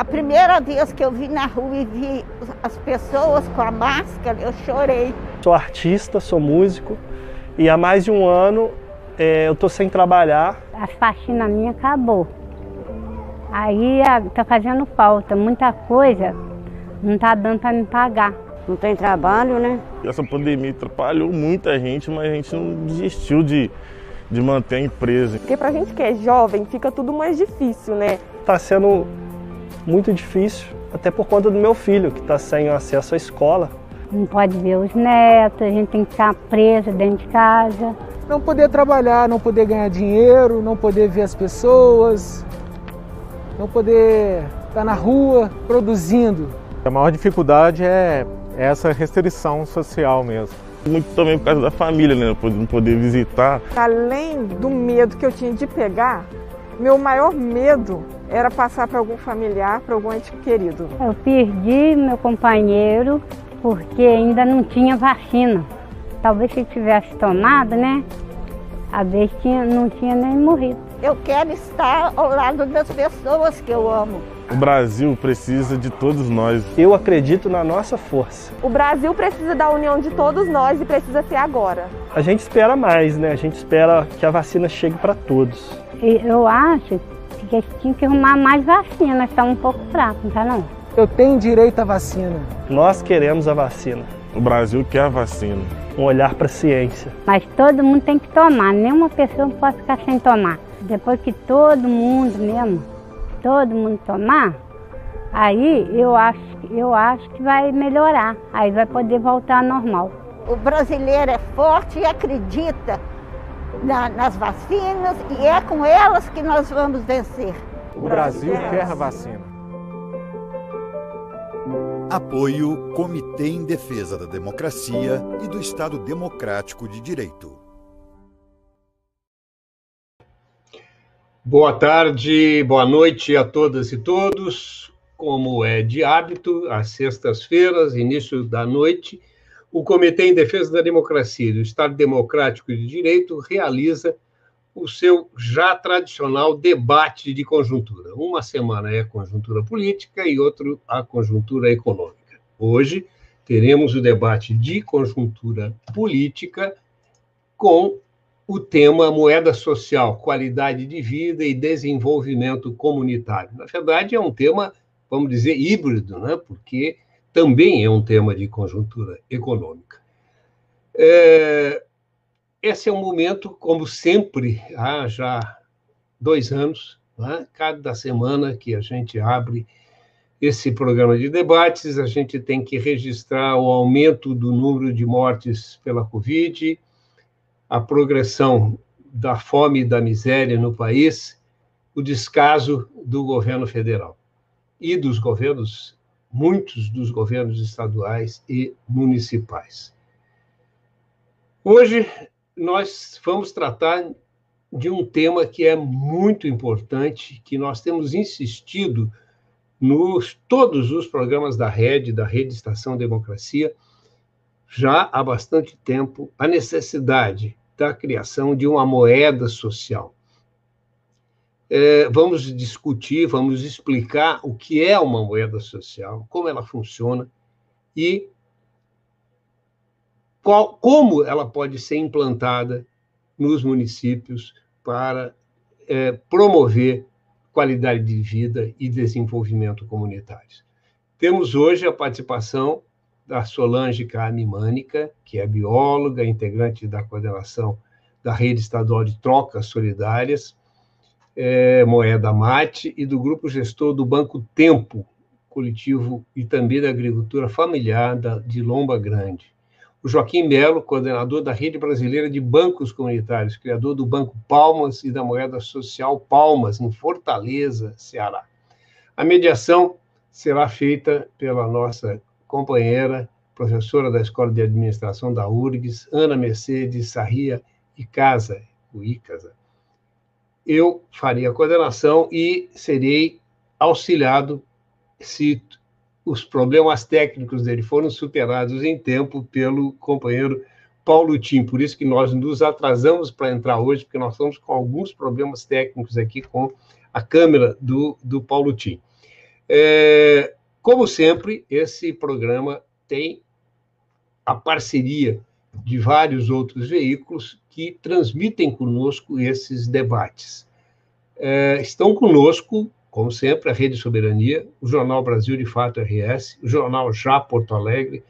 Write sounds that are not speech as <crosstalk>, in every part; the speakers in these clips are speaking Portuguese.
A primeira vez que eu vi na rua e vi as pessoas com a máscara, eu chorei. Sou artista, sou músico e há mais de um ano é, eu estou sem trabalhar. A faxina minha acabou. Aí está fazendo falta, muita coisa não está dando para me pagar. Não tem trabalho, né? Essa pandemia atrapalhou muita gente, mas a gente não desistiu de, de manter a empresa. Porque pra gente que é jovem, fica tudo mais difícil, né? Está sendo muito difícil, até por conta do meu filho, que está sem acesso à escola. Não pode ver os netos, a gente tem que ficar preso dentro de casa. Não poder trabalhar, não poder ganhar dinheiro, não poder ver as pessoas, não poder estar na rua produzindo. A maior dificuldade é essa restrição social mesmo. Muito também por causa da família, né? Não poder visitar. Além do medo que eu tinha de pegar, meu maior medo era passar para algum familiar, para algum ente querido. Eu perdi meu companheiro porque ainda não tinha vacina. Talvez se tivesse tomado, né? A vez tinha, não tinha nem morrido. Eu quero estar ao lado das pessoas que eu amo. O Brasil precisa de todos nós. Eu acredito na nossa força. O Brasil precisa da união de todos nós e precisa ser agora. A gente espera mais, né? A gente espera que a vacina chegue para todos. Eu acho que a gente tinha que arrumar mais vacina, está um pouco fraco, não tá não? Eu tenho direito à vacina. Nós queremos a vacina. O Brasil quer a vacina. Um olhar para a ciência. Mas todo mundo tem que tomar, nenhuma pessoa pode ficar sem tomar. Depois que todo mundo mesmo todo mundo tomar, aí eu acho, eu acho que vai melhorar, aí vai poder voltar ao normal. O brasileiro é forte e acredita na, nas vacinas e é com elas que nós vamos vencer. O Brasil quer a vacina. Apoio Comitê em Defesa da Democracia e do Estado Democrático de Direito. Boa tarde, boa noite a todas e todos. Como é de hábito, às sextas-feiras, início da noite, o Comitê em Defesa da Democracia e do Estado Democrático de Direito realiza o seu já tradicional debate de conjuntura. Uma semana é a conjuntura política e outra a conjuntura econômica. Hoje teremos o debate de conjuntura política com o tema moeda social, qualidade de vida e desenvolvimento comunitário. Na verdade, é um tema, vamos dizer, híbrido, né? porque também é um tema de conjuntura econômica. É, esse é um momento, como sempre, há já dois anos, né? cada semana que a gente abre esse programa de debates, a gente tem que registrar o aumento do número de mortes pela Covid, a progressão da fome e da miséria no país, o descaso do governo federal e dos governos, muitos dos governos estaduais e municipais. Hoje nós vamos tratar de um tema que é muito importante, que nós temos insistido nos todos os programas da rede, da Rede Estação Democracia, já há bastante tempo, a necessidade da criação de uma moeda social. É, vamos discutir, vamos explicar o que é uma moeda social, como ela funciona e qual, como ela pode ser implantada nos municípios para é, promover qualidade de vida e desenvolvimento comunitários. Temos hoje a participação da Solange Carme Mânica, que é bióloga, integrante da coordenação da Rede Estadual de Trocas Solidárias, é, Moeda Mate, e do grupo gestor do Banco Tempo, coletivo e também da agricultura familiar da, de Lomba Grande. O Joaquim Melo, coordenador da Rede Brasileira de Bancos Comunitários, criador do Banco Palmas e da moeda social Palmas, em Fortaleza, Ceará. A mediação será feita pela nossa companheira, professora da Escola de Administração da URGS, Ana Mercedes Sarria Icasa, o Icasa. Eu faria a coordenação e serei auxiliado se os problemas técnicos dele foram superados em tempo pelo companheiro Paulo Tim. Por isso que nós nos atrasamos para entrar hoje, porque nós estamos com alguns problemas técnicos aqui com a câmera do, do Paulo Tim. É, como sempre, esse programa tem a parceria de vários outros veículos que transmitem conosco esses debates. É, estão conosco, como sempre, a Rede Soberania, o Jornal Brasil de Fato RS, o Jornal Já Porto Alegre,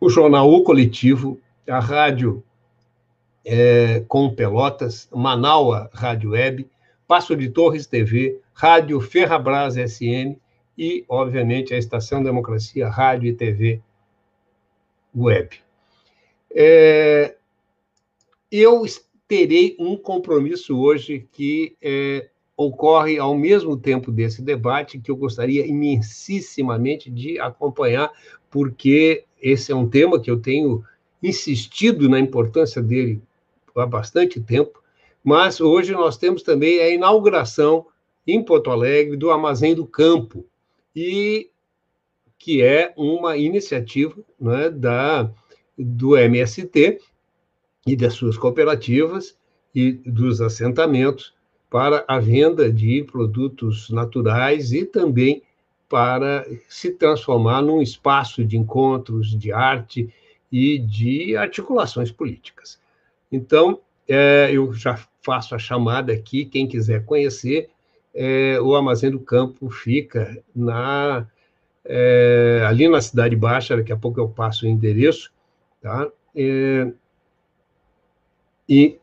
o Jornal O Coletivo, a Rádio é, com Pelotas, Manaua Rádio Web, Passo de Torres TV, Rádio Ferrabras SN e, obviamente, a Estação Democracia Rádio e TV Web. É, eu terei um compromisso hoje que é, ocorre ao mesmo tempo desse debate, que eu gostaria imensissimamente de acompanhar, porque esse é um tema que eu tenho insistido na importância dele há bastante tempo, mas hoje nós temos também a inauguração em Porto Alegre do Armazém do Campo, e que é uma iniciativa né, da, do MST e das suas cooperativas e dos assentamentos para a venda de produtos naturais e também para se transformar num espaço de encontros, de arte e de articulações políticas. Então, é, eu já faço a chamada aqui, quem quiser conhecer, é, o Armazém do Campo fica na, é, ali na Cidade Baixa, daqui a pouco eu passo o endereço, tá? É, e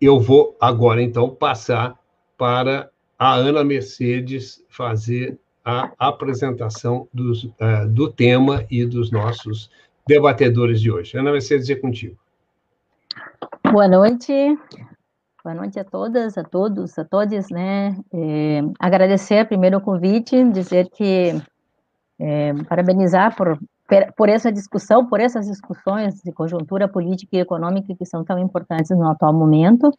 eu vou agora, então, passar para a Ana Mercedes fazer a apresentação dos, uh, do tema e dos nossos debatedores de hoje. Ana Mercedes, é contigo. Boa noite, boa noite a todas, a todos, a todos, né? É, agradecer primeiro o convite, dizer que é, parabenizar por por essa discussão, por essas discussões de conjuntura política e econômica que são tão importantes no atual momento.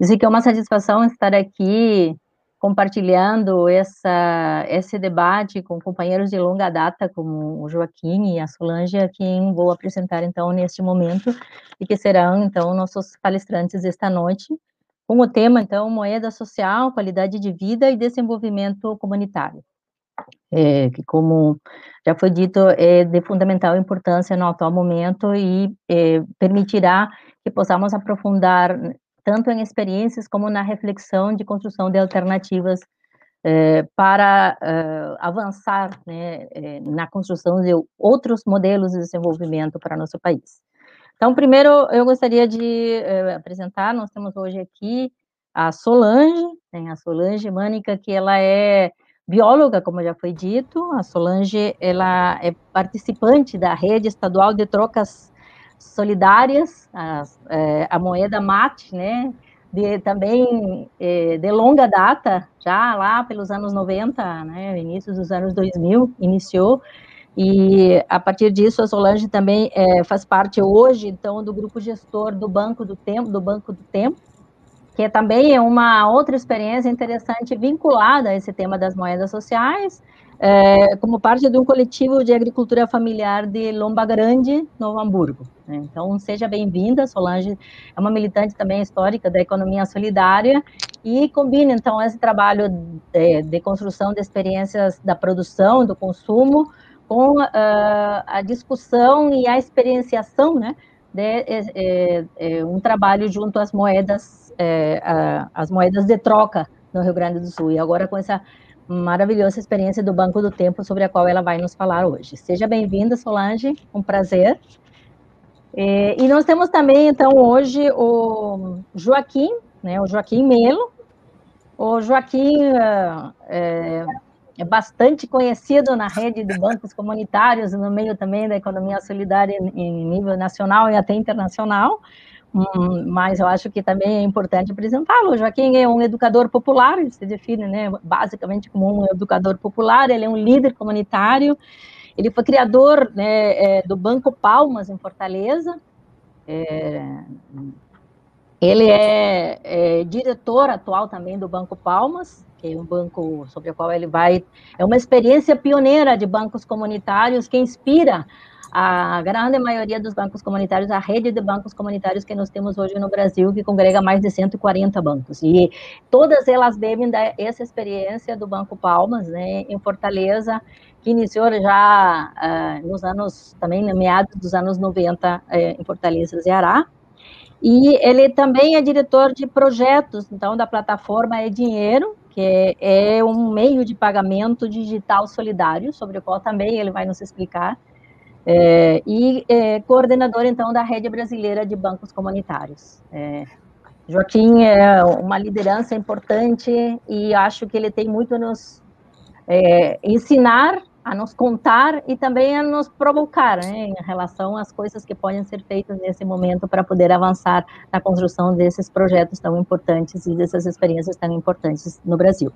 Dizer que é uma satisfação estar aqui compartilhando essa, esse debate com companheiros de longa data, como o Joaquim e a Solange, a quem vou apresentar, então, neste momento, e que serão, então, nossos palestrantes esta noite, com o tema, então, moeda social, qualidade de vida e desenvolvimento comunitário é, que, como já foi dito, é de fundamental importância no atual momento e é, permitirá que possamos aprofundar tanto em experiências como na reflexão de construção de alternativas é, para é, avançar né, é, na construção de outros modelos de desenvolvimento para nosso país. Então, primeiro, eu gostaria de apresentar, nós temos hoje aqui a Solange, a Solange Mânica, que ela é bióloga, como já foi dito, a Solange, ela é participante da rede estadual de trocas solidárias, a, é, a moeda MAT, né, de, também é, de longa data, já lá pelos anos 90, né, início dos anos 2000, iniciou, e a partir disso a Solange também é, faz parte hoje, então, do grupo gestor do Banco do Tempo, do Banco do Tempo, que também é uma outra experiência interessante vinculada a esse tema das moedas sociais, é, como parte de um coletivo de agricultura familiar de Lomba Grande, Novo Hamburgo. Né? Então, seja bem-vinda, Solange é uma militante também histórica da economia solidária e combina, então, esse trabalho de, de construção de experiências da produção, do consumo, com uh, a discussão e a experienciação, né, de é, é, um trabalho junto às moedas é, a, as moedas de troca no Rio Grande do Sul. E agora com essa maravilhosa experiência do Banco do Tempo, sobre a qual ela vai nos falar hoje. Seja bem-vinda, Solange, um prazer. E, e nós temos também, então, hoje o Joaquim, né, o Joaquim Melo. O Joaquim é, é bastante conhecido na rede de bancos comunitários, no meio também da economia solidária em nível nacional e até internacional. Hum, mas eu acho que também é importante apresentá-lo. Joaquim é um educador popular, ele se define né, basicamente como um educador popular, ele é um líder comunitário, ele foi criador né, é, do Banco Palmas, em Fortaleza, é, ele é, é, diretor atual também do Banco Palmas, que é um banco sobre o qual ele vai. É uma experiência pioneira de bancos comunitários que inspira a grande maioria dos bancos comunitários, a rede de bancos comunitários que nós temos hoje no Brasil, que congrega mais de 140 bancos. E todas elas bebem dessa experiência do Banco Palmas, né, em Fortaleza, que iniciou já uh, nos anos, também meados dos anos 90, eh, em Fortaleza, Ceará. E ele também é diretor de projetos, então, da plataforma É Dinheiro, que é um meio de pagamento digital solidário, sobre o qual também ele vai nos explicar, é, e é, coordenador, então, da rede brasileira de bancos comunitários. É, Joaquim é uma liderança importante e acho que ele tem muito a nos é, ensinar a nos contar e também a nos provocar né, em relação às coisas que podem ser feitas nesse momento para poder avançar na construção desses projetos tão importantes e dessas experiências tão importantes no Brasil.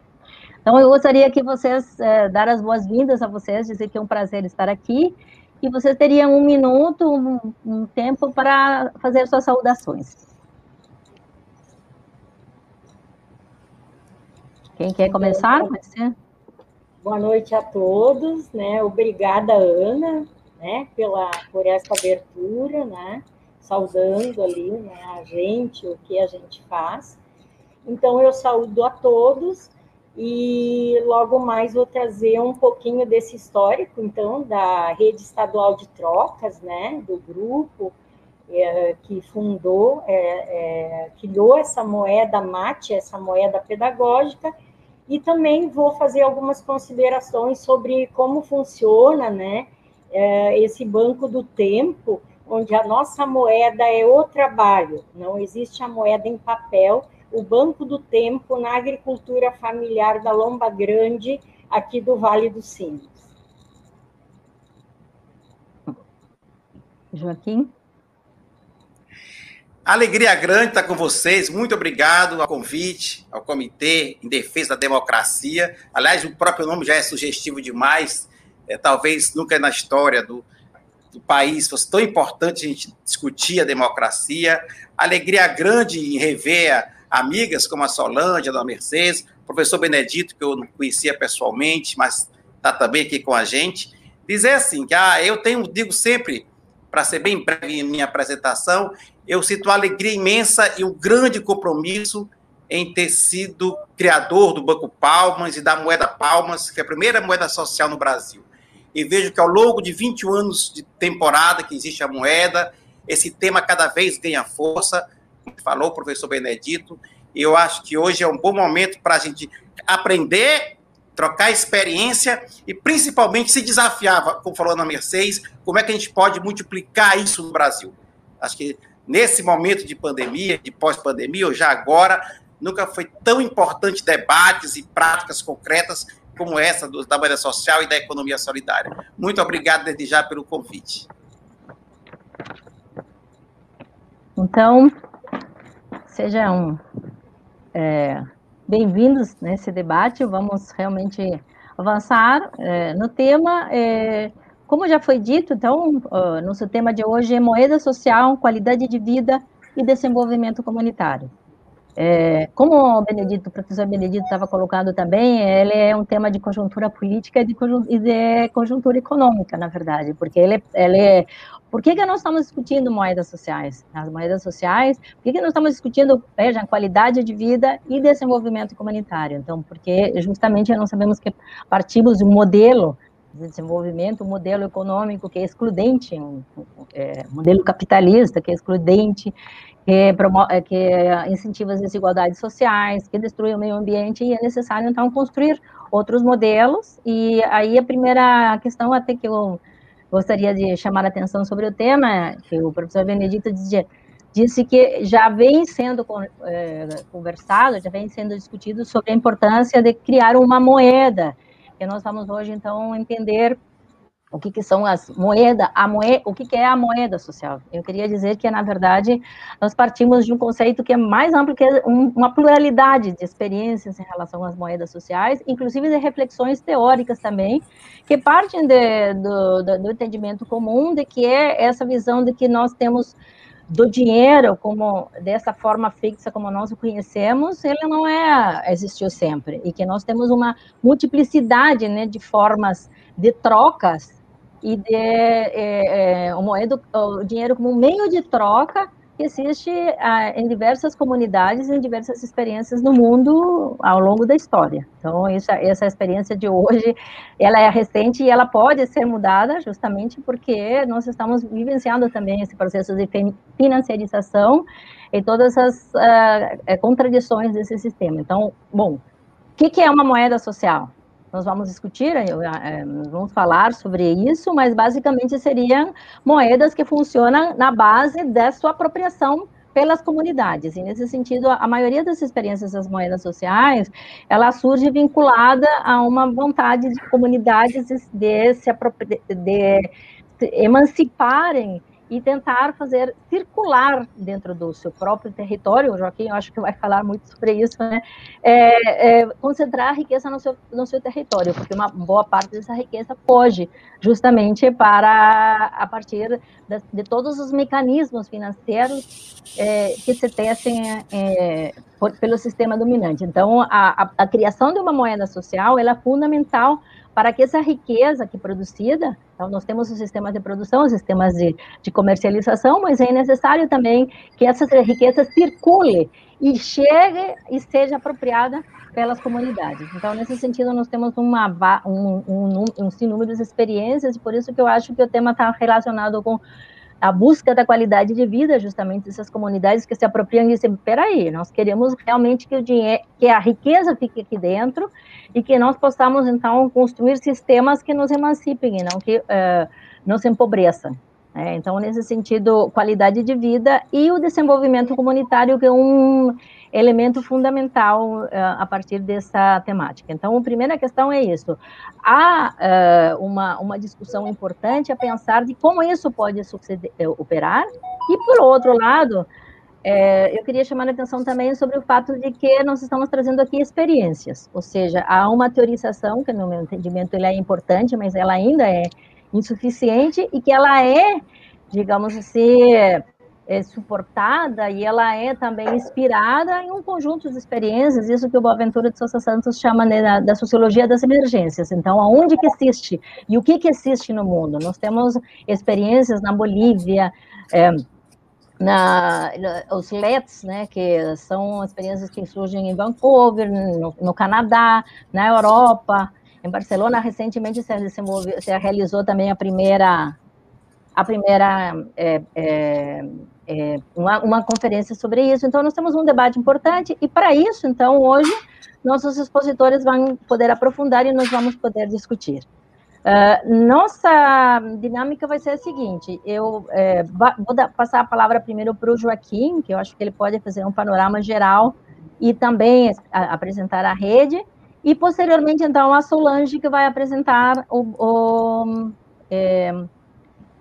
Então, eu gostaria que vocês, é, dar as boas-vindas a vocês, dizer que é um prazer estar aqui, e vocês teriam um minuto, um, um tempo para fazer suas saudações. Quem quer começar? Boa noite a todos, né? Obrigada, Ana, né, pela por essa abertura, né? Saudando ali, né, a gente, o que a gente faz. Então eu saúdo a todos e logo mais vou trazer um pouquinho desse histórico, então, da rede estadual de trocas, né, do grupo é, que fundou, é, é, criou essa moeda mate, essa moeda pedagógica e também vou fazer algumas considerações sobre como funciona né, é, esse banco do tempo, onde a nossa moeda é o trabalho, não existe a moeda em papel, o Banco do Tempo na agricultura familiar da Lomba Grande, aqui do Vale dos Sinos. Joaquim? Alegria grande estar com vocês. Muito obrigado ao convite, ao Comitê em Defesa da Democracia. Aliás, o próprio nome já é sugestivo demais. É, talvez nunca na história do, do país fosse tão importante a gente discutir a democracia. Alegria grande em rever amigas como a Solange, a Mercedes, o professor Benedito, que eu não conhecia pessoalmente, mas está também aqui com a gente. Dizer assim, que ah, eu tenho, digo sempre, para ser bem breve em minha apresentação, eu sinto uma alegria imensa e um grande compromisso em ter sido criador do Banco Palmas e da moeda Palmas, que é a primeira moeda social no Brasil. E vejo que ao longo de 21 anos de temporada que existe a moeda, esse tema cada vez ganha força, falou o professor Benedito, e eu acho que hoje é um bom momento para a gente aprender, trocar experiência e principalmente se desafiar, como falou na Mercedes, como é que a gente pode multiplicar isso no Brasil. Acho que nesse momento de pandemia, de pós-pandemia, ou já agora, nunca foi tão importante debates e práticas concretas como essa do, da moeda social e da economia solidária. Muito obrigado desde já pelo convite. Então, sejam é, bem-vindos nesse debate. Vamos realmente avançar é, no tema. É, como já foi dito, então, uh, nosso tema de hoje é moeda social, qualidade de vida e desenvolvimento comunitário. É, como o Benedito, o professor Benedito estava colocando também, ele é um tema de conjuntura política e de, conjuntura econômica, na verdade, porque ele, ele é, por que, que nós estamos discutindo moedas sociais? As moedas sociais, por que, que nós estamos discutindo, vejam, qualidade de vida e desenvolvimento comunitário? Então, porque justamente nós sabemos que partimos de um modelo de desenvolvimento, um modelo econômico que é excludente, um, é, modelo capitalista que é excludente, que, promove, que incentiva as desigualdades sociais, que destrui o meio ambiente, e é necessário, então, construir outros modelos, e aí a primeira questão até que eu gostaria de chamar a atenção sobre o tema, que o professor Benedito dizia, disse que já vem sendo é, conversado, já vem sendo discutido sobre a importância de criar uma moeda, que nós vamos hoje, então, entender o que, que são as moedas, a moeda, o que, que é a moeda social. Eu queria dizer que, na verdade, nós partimos de um conceito que é mais amplo, que é um, uma pluralidade de experiências em relação às moedas sociais, inclusive de reflexões teóricas também, que partem de, do, do, do entendimento comum de que é essa visão de que nós temos do dinheiro como dessa forma fixa como nós o conhecemos, ele não é existiu sempre e que nós temos uma multiplicidade, né, de formas de trocas e é, é, o, moedo, o dinheiro como um meio de troca que existe ah, em diversas comunidades, em diversas experiências no mundo ao longo da história. Então, essa, essa experiência de hoje, ela é recente e ela pode ser mudada justamente porque nós estamos vivenciando também esse processo de financiarização e todas as uh, contradições desse sistema. Então, bom, o que, que é uma moeda social? Nós vamos discutir, é, vamos falar sobre isso, mas basicamente seriam moedas que funcionam na base da sua apropriação pelas comunidades. E nesse sentido, a maioria das experiências das moedas sociais, ela surge vinculada a uma vontade de comunidades de se de emanciparem e tentar fazer circular dentro do seu próprio território, o Joaquim, eu acho que vai falar muito sobre isso, né? É, é, concentrar a riqueza no seu, no seu território, porque uma boa parte dessa riqueza foge justamente para, a partir de, de todos os mecanismos financeiros é, que se tecem é, por, pelo sistema dominante. Então, a, a, a criação de uma moeda social, é fundamental para que essa riqueza que é produzida, então nós temos os sistemas de produção, os sistemas de, de comercialização, mas é necessário também que essa riqueza circule e chegue e seja apropriada pelas comunidades. Então, nesse sentido, nós temos uma, um, um, um, um de experiências, e por isso que eu acho que o tema está relacionado com a busca da qualidade de vida justamente dessas comunidades que se apropriam e dizem, peraí, nós queremos realmente que o dinheiro, que a riqueza fique aqui dentro e que nós possamos, então, construir sistemas que nos emancipem e não que uh, nos empobreçam. Né? Então, nesse sentido, qualidade de vida e o desenvolvimento comunitário, que é um elemento fundamental uh, a partir dessa temática. Então, a primeira questão é isso. Há uh, uma, uma discussão importante a pensar de como isso pode suceder, eh, operar, e, por outro lado, é, eu queria chamar a atenção também sobre o fato de que nós estamos trazendo aqui experiências, ou seja, há uma teorização, que no meu entendimento ela é importante, mas ela ainda é insuficiente, e que ela é, digamos assim, é, suportada e ela é também inspirada em um conjunto de experiências, isso que o Boaventura de Sousa Santos chama né, da, da, sociologia das emergências. Então, aonde que existe e o que que existe no mundo? Nós temos experiências na Bolívia, é, na, os LETs, né, que são experiências que surgem em Vancouver, no, no Canadá, na Europa, em Barcelona, recentemente se, se realizou também a primeira a primeira é, é, é, uma, uma conferência sobre isso. Então, nós temos um debate importante, e para isso, então, hoje, nossos expositores vão poder aprofundar e nós vamos poder discutir. Uh, nossa dinâmica vai ser a seguinte: eu é, vou dar, passar a palavra primeiro para o Joaquim, que eu acho que ele pode fazer um panorama geral e também a, apresentar a rede, e posteriormente, então, a Solange, que vai apresentar o, o é,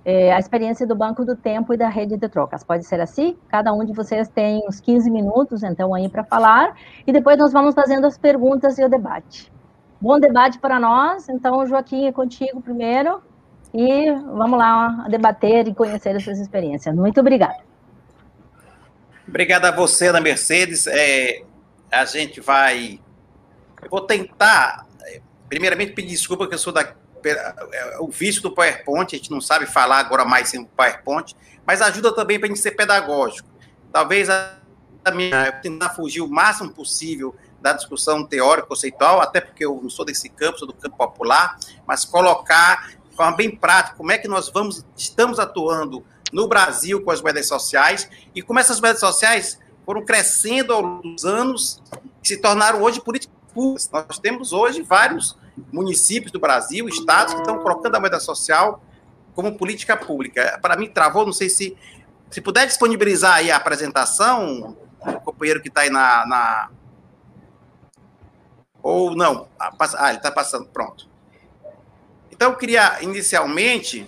é, a experiência do Banco do Tempo e da rede de trocas. Pode ser assim? Cada um de vocês tem uns 15 minutos, então, aí para falar, e depois nós vamos fazendo as perguntas e o debate. Bom debate para nós, então, Joaquim, é contigo primeiro, e vamos lá debater e conhecer essas experiências. Muito obrigada. Obrigada a você, Ana Mercedes. É, a gente vai. Eu vou tentar, é, primeiramente, pedir desculpa que eu sou da, é, o vício do PowerPoint, a gente não sabe falar agora mais sem o PowerPoint, mas ajuda também para a gente ser pedagógico. Talvez a, a minha, tentar fugir o máximo possível da discussão teórica, conceitual, até porque eu não sou desse campo, sou do campo popular, mas colocar de forma bem prática como é que nós vamos, estamos atuando no Brasil com as moedas sociais e como essas moedas sociais foram crescendo ao longo dos anos se tornaram hoje políticas Nós temos hoje vários municípios do Brasil, estados que estão colocando a moeda social como política pública. Para mim, travou, não sei se. Se puder disponibilizar aí a apresentação, o companheiro que está aí na, na, Ou não. Ah, ele está passando, pronto. Então, eu queria inicialmente.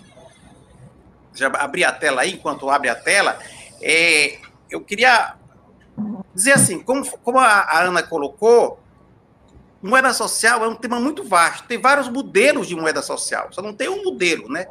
Já abrir a tela aí, enquanto abre a tela. É, eu queria dizer assim, como, como a, a Ana colocou, moeda social é um tema muito vasto. Tem vários modelos de moeda social, só não tem um modelo, né?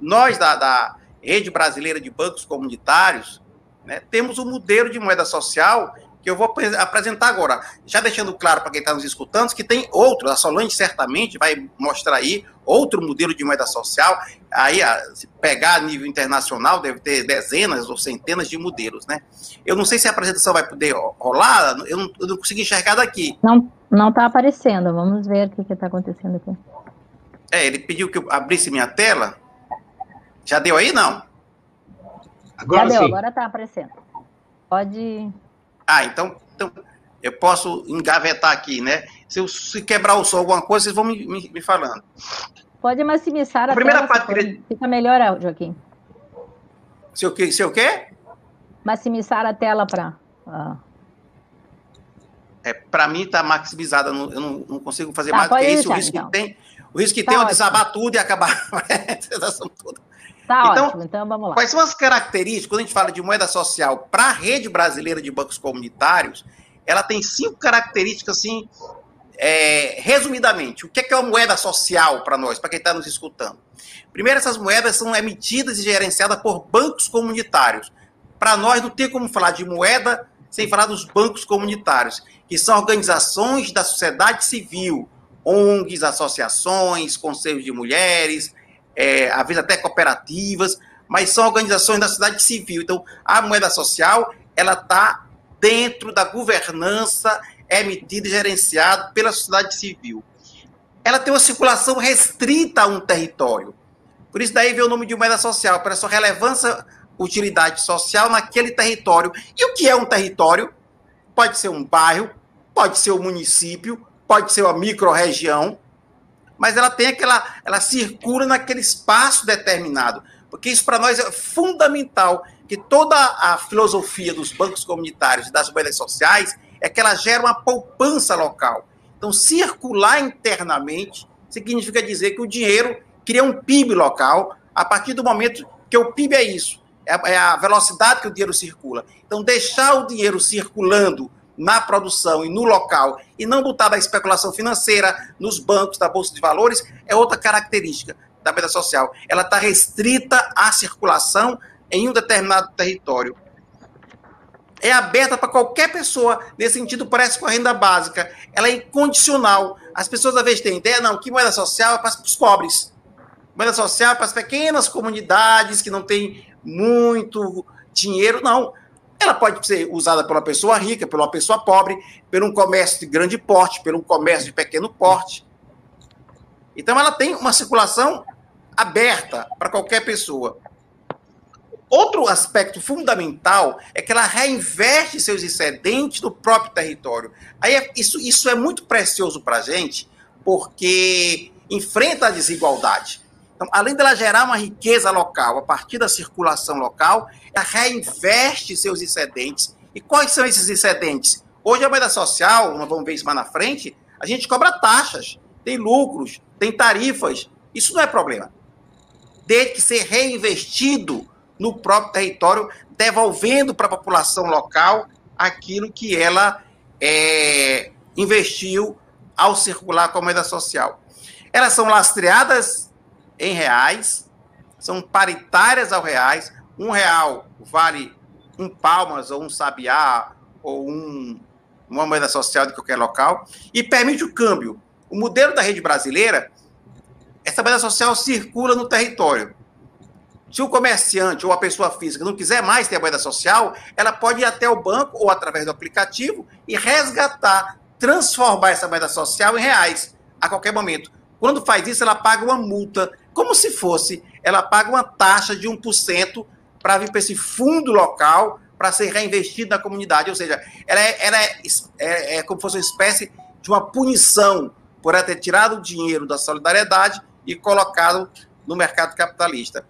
Nós, da, da Rede Brasileira de Bancos Comunitários, né, temos um modelo de moeda social que eu vou apresentar agora. Já deixando claro para quem está nos escutando que tem outro, a Solange certamente vai mostrar aí outro modelo de moeda social. Aí, se pegar a nível internacional, deve ter dezenas ou centenas de modelos, né? Eu não sei se a apresentação vai poder rolar, eu não, eu não consegui enxergar daqui. Não, não está aparecendo, vamos ver o que está acontecendo aqui. É, ele pediu que eu abrisse minha tela. Já deu aí, não? Agora Já deu, sim. agora está aparecendo. Pode ah, então, então eu posso engavetar aqui, né? Se, eu, se quebrar o som, alguma coisa, vocês vão me, me, me falando. Pode maximizar a, a primeira tela, parte fica melhor, Joaquim. Se o quê? Se o quê? Maximizar a tela para... Ah. É, para mim está maximizada, eu não, não, consigo fazer tá, mais do que isso. O risco então. que tem, o risco que tá tem é desabar tudo e acabar <laughs> a apresentação toda. Tá então, ótimo, então vamos lá. Quais são as características, quando a gente fala de moeda social para a rede brasileira de bancos comunitários, ela tem cinco características, assim, é, resumidamente. O que é, que é uma moeda social para nós, para quem está nos escutando? Primeiro, essas moedas são emitidas e gerenciadas por bancos comunitários. Para nós, não tem como falar de moeda sem falar dos bancos comunitários, que são organizações da sociedade civil, ONGs, associações, conselhos de mulheres, é, às vezes até cooperativas, mas são organizações da sociedade civil. Então, a moeda social, ela está dentro da governança emitida e gerenciada pela sociedade civil. Ela tem uma circulação restrita a um território. Por isso daí vem o nome de moeda social, para sua relevância, utilidade social naquele território. E o que é um território? Pode ser um bairro, pode ser um município, pode ser uma microrregião, mas ela tem aquela, ela circula naquele espaço determinado, porque isso para nós é fundamental, que toda a filosofia dos bancos comunitários e das moedas sociais é que ela gera uma poupança local. Então, circular internamente significa dizer que o dinheiro cria um PIB local a partir do momento que o PIB é isso, é, é a velocidade que o dinheiro circula. Então, deixar o dinheiro circulando na produção e no local e não botar da especulação financeira nos bancos da bolsa de valores é outra característica da moeda social. Ela está restrita à circulação em um determinado território. É aberta para qualquer pessoa, nesse sentido, parece com a renda básica. Ela é incondicional. As pessoas, às vezes, têm ideia, não, que moeda social é para os pobres. Moeda social é para as pequenas comunidades que não têm muito dinheiro. Não ela pode ser usada uma pessoa rica, uma pessoa pobre, por um comércio de grande porte, por um comércio de pequeno porte. Então, ela tem uma circulação aberta para qualquer pessoa. Outro aspecto fundamental é que ela reinveste seus excedentes no próprio território. Aí é, isso, isso é muito precioso para a gente, porque enfrenta a desigualdade. Então, além dela gerar uma riqueza local a partir da circulação local, ela reinveste seus excedentes. E quais são esses excedentes? Hoje a moeda social, nós vamos ver isso mais na frente, a gente cobra taxas, tem lucros, tem tarifas. Isso não é problema. Desde que ser reinvestido no próprio território, devolvendo para a população local aquilo que ela é, investiu ao circular com a moeda social. Elas são lastreadas em reais, são paritárias ao reais. Um real vale um palmas ou um sabiá ou um, uma moeda social de qualquer local e permite o câmbio. O modelo da rede brasileira, essa moeda social circula no território. Se o comerciante ou a pessoa física não quiser mais ter a moeda social, ela pode ir até o banco ou através do aplicativo e resgatar, transformar essa moeda social em reais a qualquer momento. Quando faz isso, ela paga uma multa como se fosse, ela paga uma taxa de 1% para vir para esse fundo local para ser reinvestido na comunidade. Ou seja, ela, é, ela é, é, é, como se fosse uma espécie de uma punição por ela ter tirado o dinheiro da solidariedade e colocado no mercado capitalista.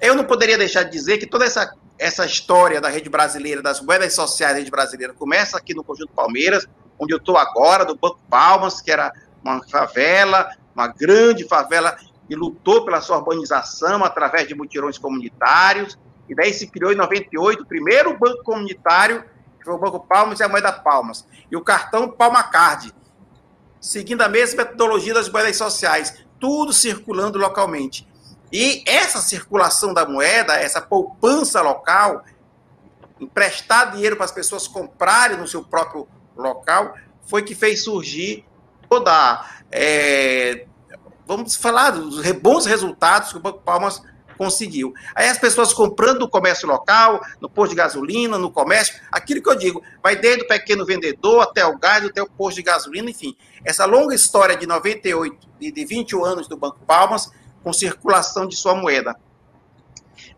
Eu não poderia deixar de dizer que toda essa, essa história da rede brasileira, das moedas sociais da rede brasileira, começa aqui no Conjunto Palmeiras, onde eu estou agora, do Banco Palmas, que era uma favela, uma grande favela e lutou pela sua urbanização através de mutirões comunitários. E daí se criou em 98 o primeiro banco comunitário, que foi o Banco Palmas e a Moeda Palmas. E o cartão Palma Card, seguindo a mesma metodologia das moedas sociais, tudo circulando localmente. E essa circulação da moeda, essa poupança local, emprestar dinheiro para as pessoas comprarem no seu próprio local, foi que fez surgir toda. É, vamos falar dos bons resultados que o Banco Palmas conseguiu. Aí as pessoas comprando no comércio local, no posto de gasolina, no comércio, aquilo que eu digo, vai desde o pequeno vendedor até o gás, até o posto de gasolina, enfim. Essa longa história de 98, de, de 21 anos do Banco Palmas, com circulação de sua moeda.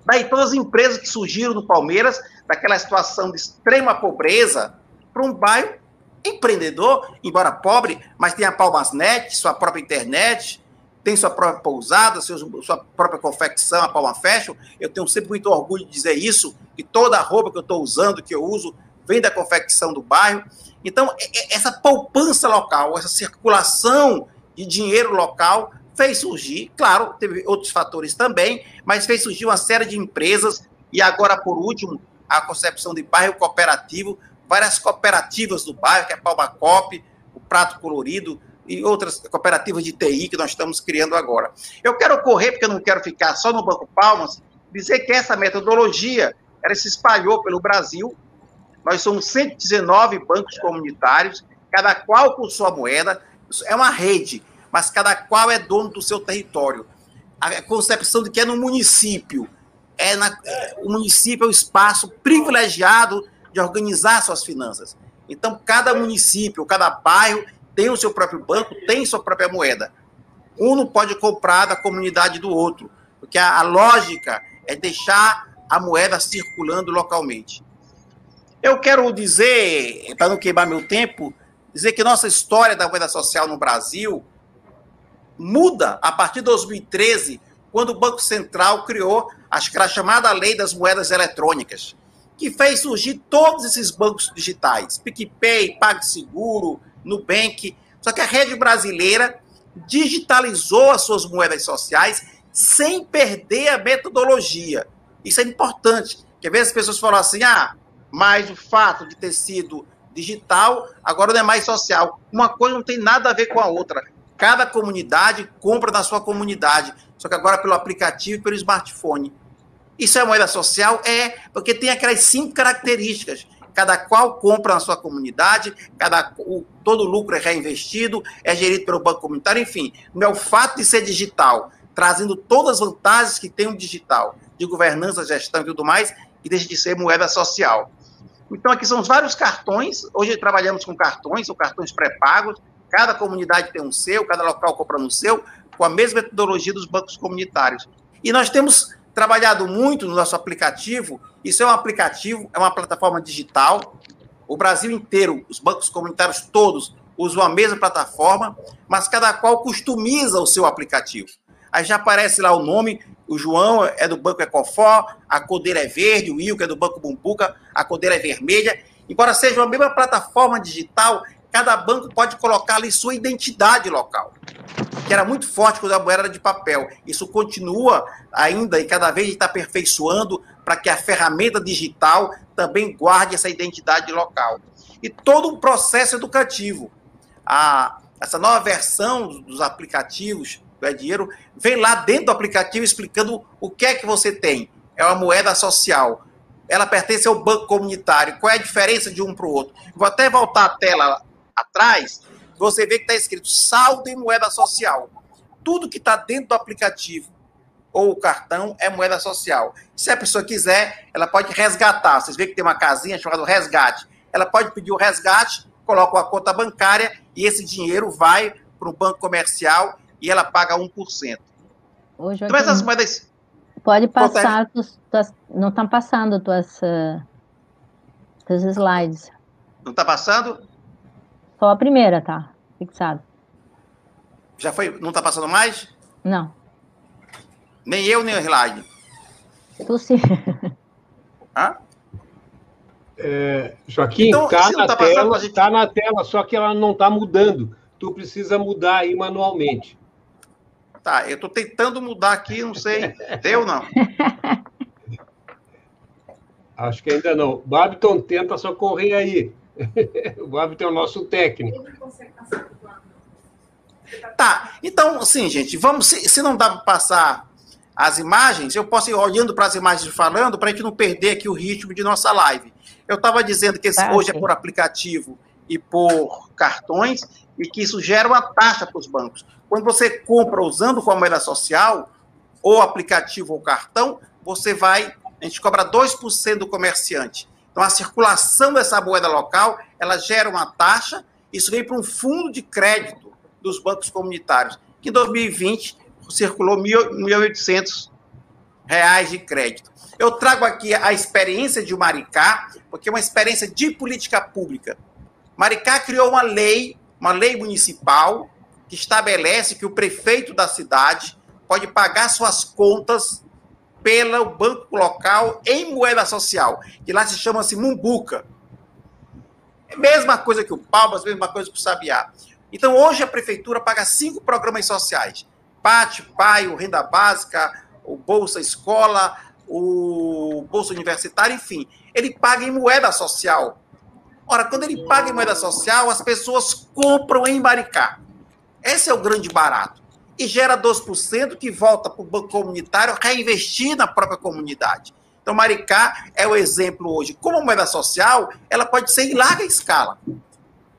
Daí todas as empresas que surgiram no Palmeiras, daquela situação de extrema pobreza, para um bairro empreendedor, embora pobre, mas tem a Palmasnet, sua própria internet, tem sua própria pousada, sua própria confecção, a Palma Fashion. Eu tenho sempre muito orgulho de dizer isso, que toda a roupa que eu estou usando, que eu uso, vem da confecção do bairro. Então, essa poupança local, essa circulação de dinheiro local fez surgir, claro, teve outros fatores também, mas fez surgir uma série de empresas e agora, por último, a concepção de bairro cooperativo, várias cooperativas do bairro, que é a Palma Cop, o Prato Colorido, e outras cooperativas de TI que nós estamos criando agora. Eu quero correr, porque eu não quero ficar só no Banco Palmas, dizer que essa metodologia ela se espalhou pelo Brasil. Nós somos 119 bancos comunitários, cada qual com sua moeda. É uma rede, mas cada qual é dono do seu território. A concepção de que é no município. É na, o município é o espaço privilegiado de organizar suas finanças. Então, cada município, cada bairro tem o seu próprio banco, tem sua própria moeda. Um não pode comprar da comunidade do outro, porque a, a lógica é deixar a moeda circulando localmente. Eu quero dizer, para não queimar meu tempo, dizer que nossa história da moeda social no Brasil muda a partir de 2013, quando o Banco Central criou a chamada Lei das Moedas Eletrônicas, que fez surgir todos esses bancos digitais, PicPay, PagSeguro, Nubank. Só que a rede brasileira digitalizou as suas moedas sociais sem perder a metodologia. Isso é importante. Que às vezes as pessoas falam assim: ah, mas o fato de ter sido digital agora não é mais social. Uma coisa não tem nada a ver com a outra. Cada comunidade compra na sua comunidade, só que agora pelo aplicativo e pelo smartphone. Isso é moeda social? É, porque tem aquelas cinco características cada qual compra na sua comunidade, cada, o, todo o lucro é reinvestido, é gerido pelo Banco Comunitário, enfim. Não é o fato de ser digital, trazendo todas as vantagens que tem o digital, de governança, gestão e tudo mais, e deixa de ser moeda social. Então, aqui são os vários cartões. Hoje trabalhamos com cartões, são cartões pré-pagos. Cada comunidade tem um seu, cada local compra no seu, com a mesma metodologia dos bancos comunitários. E nós temos trabalhado muito no nosso aplicativo. Isso é um aplicativo, é uma plataforma digital. O Brasil inteiro, os bancos comunitários todos usam a mesma plataforma, mas cada qual customiza o seu aplicativo. Aí já aparece lá o nome, o João é do Banco Ecofor, a codeira é verde, o Wilco é do Banco Bumbuca, a codeira é vermelha. Embora seja a mesma plataforma digital, cada banco pode colocar ali sua identidade local, que era muito forte quando a moeda era de papel. Isso continua ainda e cada vez está aperfeiçoando para que a ferramenta digital também guarde essa identidade local. E todo um processo educativo. A, essa nova versão dos aplicativos do é Dinheiro vem lá dentro do aplicativo explicando o que é que você tem. É uma moeda social. Ela pertence ao banco comunitário. Qual é a diferença de um para o outro? Vou até voltar a tela atrás, você vê que está escrito saldo em moeda social. Tudo que está dentro do aplicativo ou o cartão é moeda social. Se a pessoa quiser, ela pode resgatar. Vocês veem que tem uma casinha chamada resgate. Ela pode pedir o resgate, coloca uma conta bancária e esse dinheiro vai para o banco comercial e ela paga 1%. Hoje, então, essas moedas. Pode passar, tuas, tuas, não estão passando tuas, uh, tuas slides. Não está passando? Só a primeira, tá? Fixado. Já foi? Não tá passando mais? Não. Nem eu, nem o slide. Tu sim. <laughs> Hã? É, Joaquim, então, tá, na tá tela, gente... tá na tela, só que ela não tá mudando. Tu precisa mudar aí manualmente. Tá, eu tô tentando mudar aqui, não sei. <laughs> Deu não? Acho que ainda não. Babiton, tenta socorrer aí. <laughs> o árbitro é o nosso técnico. Tá, então, assim, gente, vamos. Se, se não dá para passar as imagens, eu posso ir olhando para as imagens falando, para a gente não perder aqui o ritmo de nossa live. Eu estava dizendo que esse hoje é por aplicativo e por cartões, e que isso gera uma taxa para os bancos. Quando você compra usando com a moeda social, ou aplicativo ou cartão, você vai, a gente cobra 2% do comerciante. Então, a circulação dessa moeda local, ela gera uma taxa, isso vem para um fundo de crédito dos bancos comunitários, que em 2020 circulou 1.800 reais de crédito. Eu trago aqui a experiência de Maricá, porque é uma experiência de política pública. Maricá criou uma lei, uma lei municipal, que estabelece que o prefeito da cidade pode pagar suas contas pelo banco local em moeda social, que lá se chama-se Mumbuca. É a mesma coisa que o Palmas, mesma coisa que o Sabiá. Então, hoje a prefeitura paga cinco programas sociais: PAT, PAI, o Renda Básica, o Bolsa Escola, o Bolsa Universitário, enfim. Ele paga em moeda social. Ora, quando ele paga em moeda social, as pessoas compram em Maricá. Esse é o grande barato. E gera 2% que volta para o banco comunitário reinvestir na própria comunidade. Então, Maricá é o exemplo hoje. Como moeda social, ela pode ser em larga escala.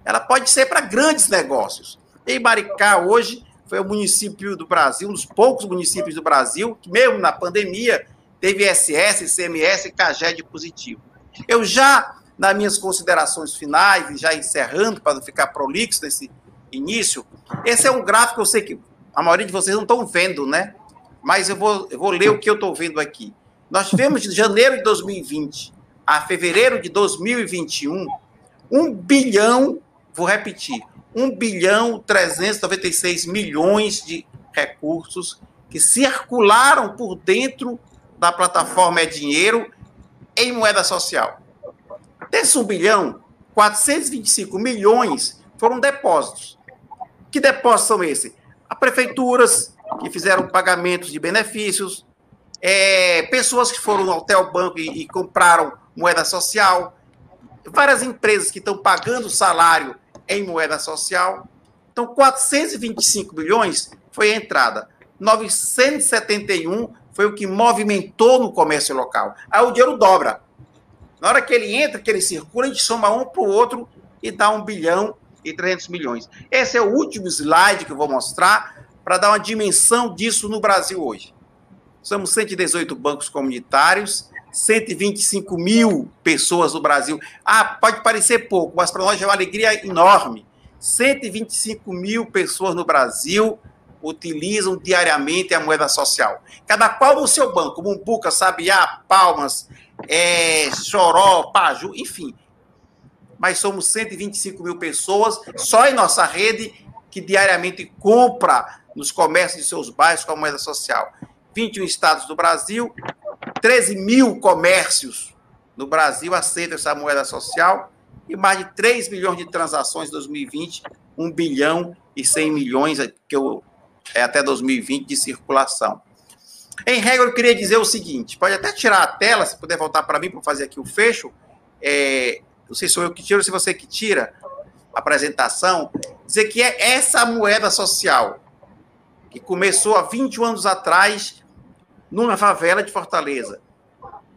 Ela pode ser para grandes negócios. E Maricá, hoje, foi o município do Brasil, um dos poucos municípios do Brasil, que mesmo na pandemia, teve SS, CMS e CAGED positivo. Eu já, nas minhas considerações finais, e já encerrando, para não ficar prolixo nesse início, esse é um gráfico, eu sei que a maioria de vocês não estão vendo, né? Mas eu vou, eu vou ler o que eu estou vendo aqui. Nós tivemos de janeiro de 2020 a fevereiro de 2021 um bilhão, vou repetir, 1 bilhão 396 milhões de recursos que circularam por dentro da plataforma É Dinheiro em moeda social. Desse 1 bilhão, 425 milhões foram depósitos. Que depósitos são esses? A prefeituras que fizeram pagamentos de benefícios, é, pessoas que foram até o banco e, e compraram moeda social, várias empresas que estão pagando salário em moeda social. Então, 425 milhões foi a entrada. 971 foi o que movimentou no comércio local. Aí o dinheiro dobra. Na hora que ele entra, que ele circula, a gente soma um para o outro e dá 1 bilhão e 300 milhões. Esse é o último slide que eu vou mostrar para dar uma dimensão disso no Brasil hoje. Somos 118 bancos comunitários, 125 mil pessoas no Brasil. Ah, pode parecer pouco, mas para nós é uma alegria enorme. 125 mil pessoas no Brasil utilizam diariamente a moeda social. Cada qual no seu banco, Mumbuca, Sabiá, Palmas, é, Choró, Paju, enfim. Mas somos 125 mil pessoas só em nossa rede que diariamente compra nos comércios de seus bairros com a moeda social. 21 estados do Brasil, 13 mil comércios no Brasil aceitam essa moeda social e mais de 3 bilhões de transações em 2020, 1 bilhão e 100 milhões que eu, é até 2020 de circulação. Em regra, eu queria dizer o seguinte: pode até tirar a tela, se puder voltar para mim para fazer aqui o fecho. É, não sei se sou eu que tiro se você que tira a apresentação. Dizer que é essa moeda social que começou há 21 anos atrás numa favela de Fortaleza,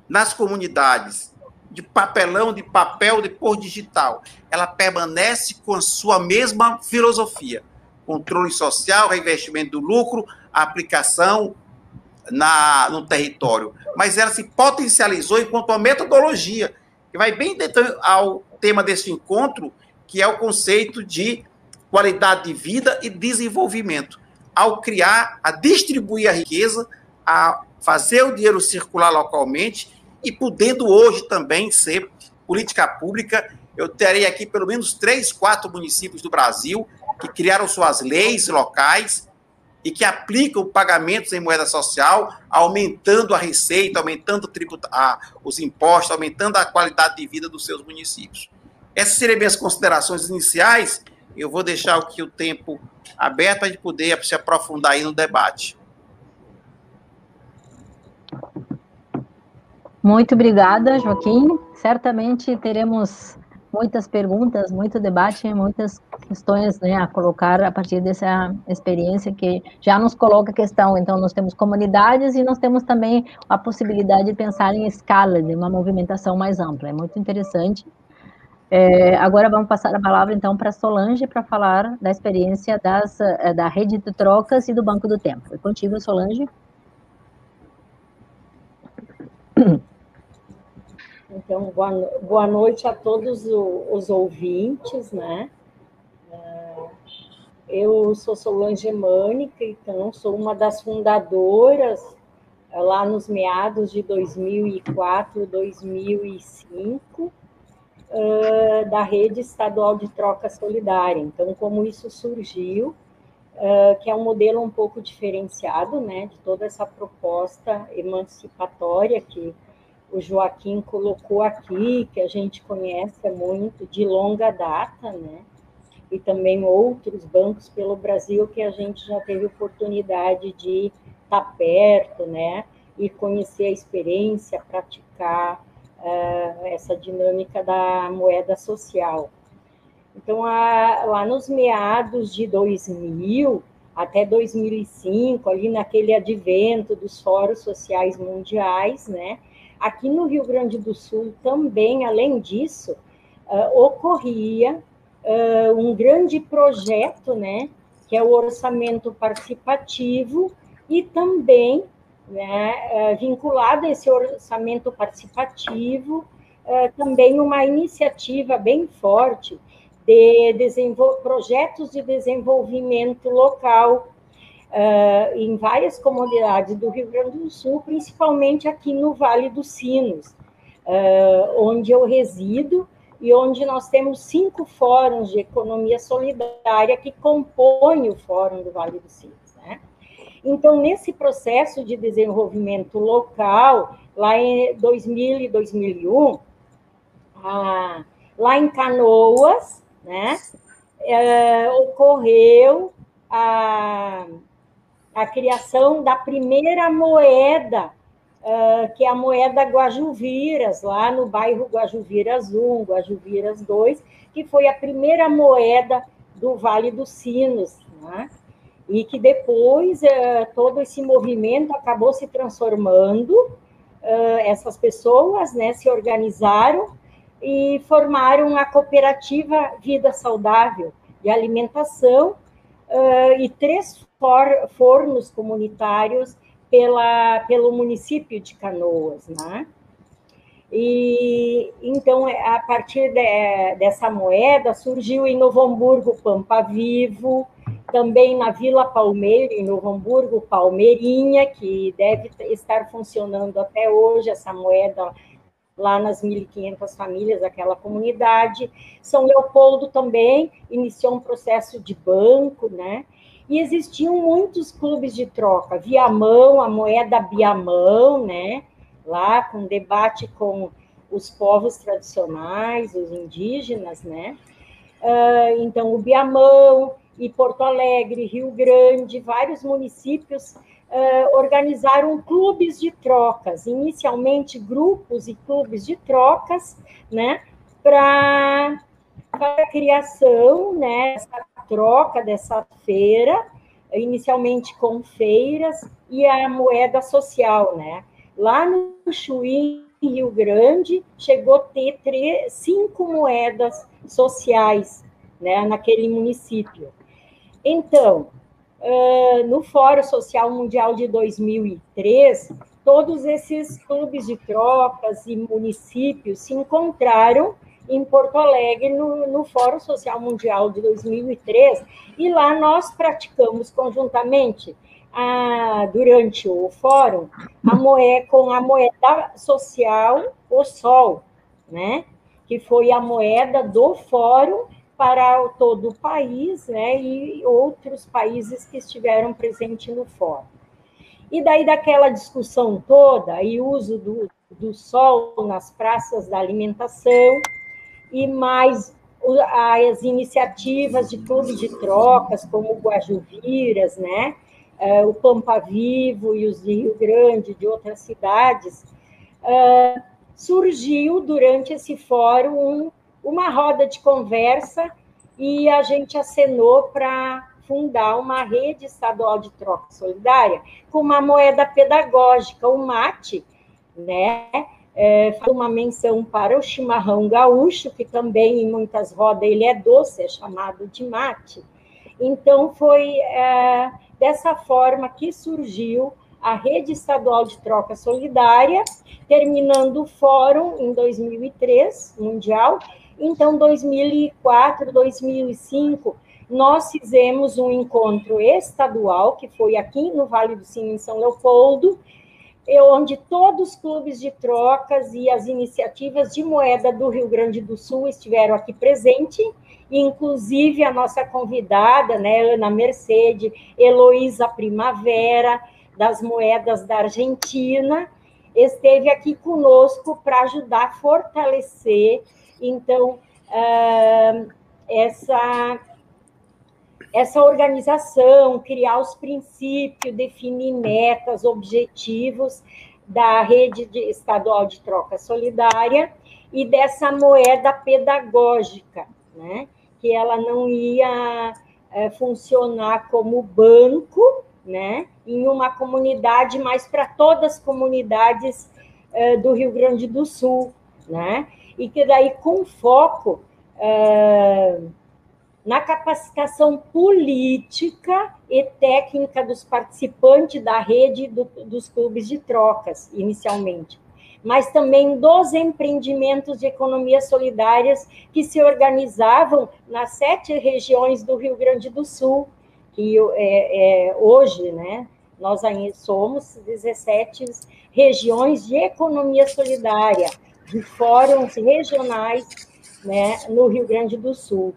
nas comunidades, de papelão, de papel, de por digital. Ela permanece com a sua mesma filosofia: controle social, reinvestimento do lucro, aplicação na, no território. Mas ela se potencializou enquanto uma metodologia, que vai bem ao tema desse encontro, que é o conceito de qualidade de vida e desenvolvimento. Ao criar, a distribuir a riqueza, a fazer o dinheiro circular localmente e podendo hoje também ser política pública. Eu terei aqui pelo menos três, quatro municípios do Brasil que criaram suas leis locais e que aplicam pagamentos em moeda social, aumentando a receita, aumentando a, os impostos, aumentando a qualidade de vida dos seus municípios. Essas seriam minhas considerações iniciais. Eu vou deixar aqui o tempo aberto para a gente poder se aprofundar aí no debate. Muito obrigada, Joaquim. Certamente teremos muitas perguntas, muito debate, muitas questões né, a colocar a partir dessa experiência que já nos coloca a questão. Então, nós temos comunidades e nós temos também a possibilidade de pensar em escala, de uma movimentação mais ampla. É muito interessante. É, agora vamos passar a palavra então para Solange para falar da experiência das, eh, da rede de trocas e do Banco do Tempo. É contigo, Solange. <clears throat> Então, boa, boa noite a todos os ouvintes, né? É, eu sou Solange Mânica, então sou uma das fundadoras é, lá nos meados de 2004, 2005, é, da rede estadual de troca solidária. Então, como isso surgiu, que é um modelo um pouco diferenciado, né, de toda essa proposta emancipatória que o Joaquim colocou aqui, que a gente conhece muito de longa data, né? E também outros bancos pelo Brasil que a gente já teve oportunidade de estar perto, né? E conhecer a experiência, praticar uh, essa dinâmica da moeda social. Então, a, lá nos meados de 2000 até 2005, ali naquele advento dos fóruns sociais mundiais, né? Aqui no Rio Grande do Sul também, além disso, uh, ocorria uh, um grande projeto, né, que é o orçamento participativo, e também, né, uh, vinculado a esse orçamento participativo, também uma iniciativa bem forte de projetos de desenvolvimento local uh, em várias comunidades do Rio Grande do Sul, principalmente aqui no Vale dos Sinos, uh, onde eu resido e onde nós temos cinco fóruns de economia solidária que compõem o Fórum do Vale dos Sinos. Né? Então, nesse processo de desenvolvimento local, lá em 2000 e 2001, ah, lá em Canoas, né, é, ocorreu a, a criação da primeira moeda, uh, que é a moeda Guajuviras, lá no bairro Guajuviras 1, Guajuviras 2, que foi a primeira moeda do Vale dos Sinos, né? e que depois uh, todo esse movimento acabou se transformando, uh, essas pessoas né, se organizaram e formaram a cooperativa Vida Saudável de Alimentação, uh, e três for, fornos comunitários pela, pelo município de Canoas, né? E então, é, a partir de, dessa moeda, surgiu em Novo Hamburgo Pampa Vivo, também na Vila Palmeira, em Novo Hamburgo, Palmeirinha, que deve estar funcionando até hoje, essa moeda lá nas 1.500 famílias daquela comunidade. São Leopoldo também iniciou um processo de banco, né? E existiam muitos clubes de troca, Viamão, a moeda Biamão, né? Lá com debate com os povos tradicionais, os indígenas, né? Uh, então, o Biamão e Porto Alegre, Rio Grande, vários municípios uh, organizaram clubes de trocas, inicialmente grupos e clubes de trocas, né? Para a criação, né? Essa troca dessa feira, inicialmente com feiras e a moeda social, né? Lá no Chuí, em Rio Grande, chegou a ter três, cinco moedas sociais, né? Naquele município. Então, uh, no Fórum Social Mundial de 2003, todos esses clubes de trocas e municípios se encontraram em Porto Alegre, no, no Fórum Social Mundial de 2003, e lá nós praticamos conjuntamente, a, durante o fórum, a moeda, com a moeda social, o Sol, né? que foi a moeda do fórum para todo o país, né, e outros países que estiveram presentes no fórum. E daí daquela discussão toda, e uso do, do sol nas praças da alimentação, e mais as iniciativas de clubes de trocas, como o Guajuviras, né, é, o Pampa Vivo e os de Rio Grande, de outras cidades, é, surgiu durante esse fórum um uma roda de conversa e a gente acenou para fundar uma rede estadual de troca solidária com uma moeda pedagógica, o mate, né? É, uma menção para o chimarrão gaúcho, que também em muitas rodas ele é doce, é chamado de mate. Então, foi é, dessa forma que surgiu a Rede Estadual de Troca Solidária, terminando o fórum em 2003, mundial. Então, 2004, 2005, nós fizemos um encontro estadual, que foi aqui no Vale do Sino, em São Leopoldo, onde todos os clubes de trocas e as iniciativas de moeda do Rio Grande do Sul estiveram aqui presentes, inclusive a nossa convidada, né, Ana Mercedes, Heloísa Primavera, das moedas da Argentina, esteve aqui conosco para ajudar a fortalecer, então, uh, essa essa organização, criar os princípios, definir metas, objetivos da rede de, estadual de troca solidária e dessa moeda pedagógica, né? que ela não ia é, funcionar como banco, né? em uma comunidade, mas para todas as comunidades é, do Rio Grande do Sul, né? e que daí com foco é, na capacitação política e técnica dos participantes da rede do, dos clubes de trocas, inicialmente, mas também dos empreendimentos de economias solidárias que se organizavam nas sete regiões do Rio Grande do Sul, que é, é, hoje, né, nós ainda somos 17 regiões de economia solidária, de fóruns regionais né, no Rio Grande do Sul.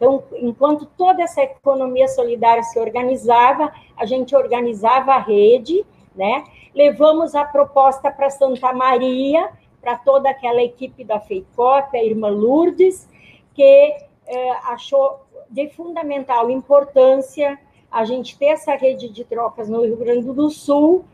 Então, enquanto toda essa economia solidária se organizava, a gente organizava a rede, né? Levamos a proposta para Santa Maria, para toda aquela equipe da FEICOP, a irmã Lourdes, que eh, achou de fundamental importância a gente ter essa rede de trocas no Rio Grande do Sul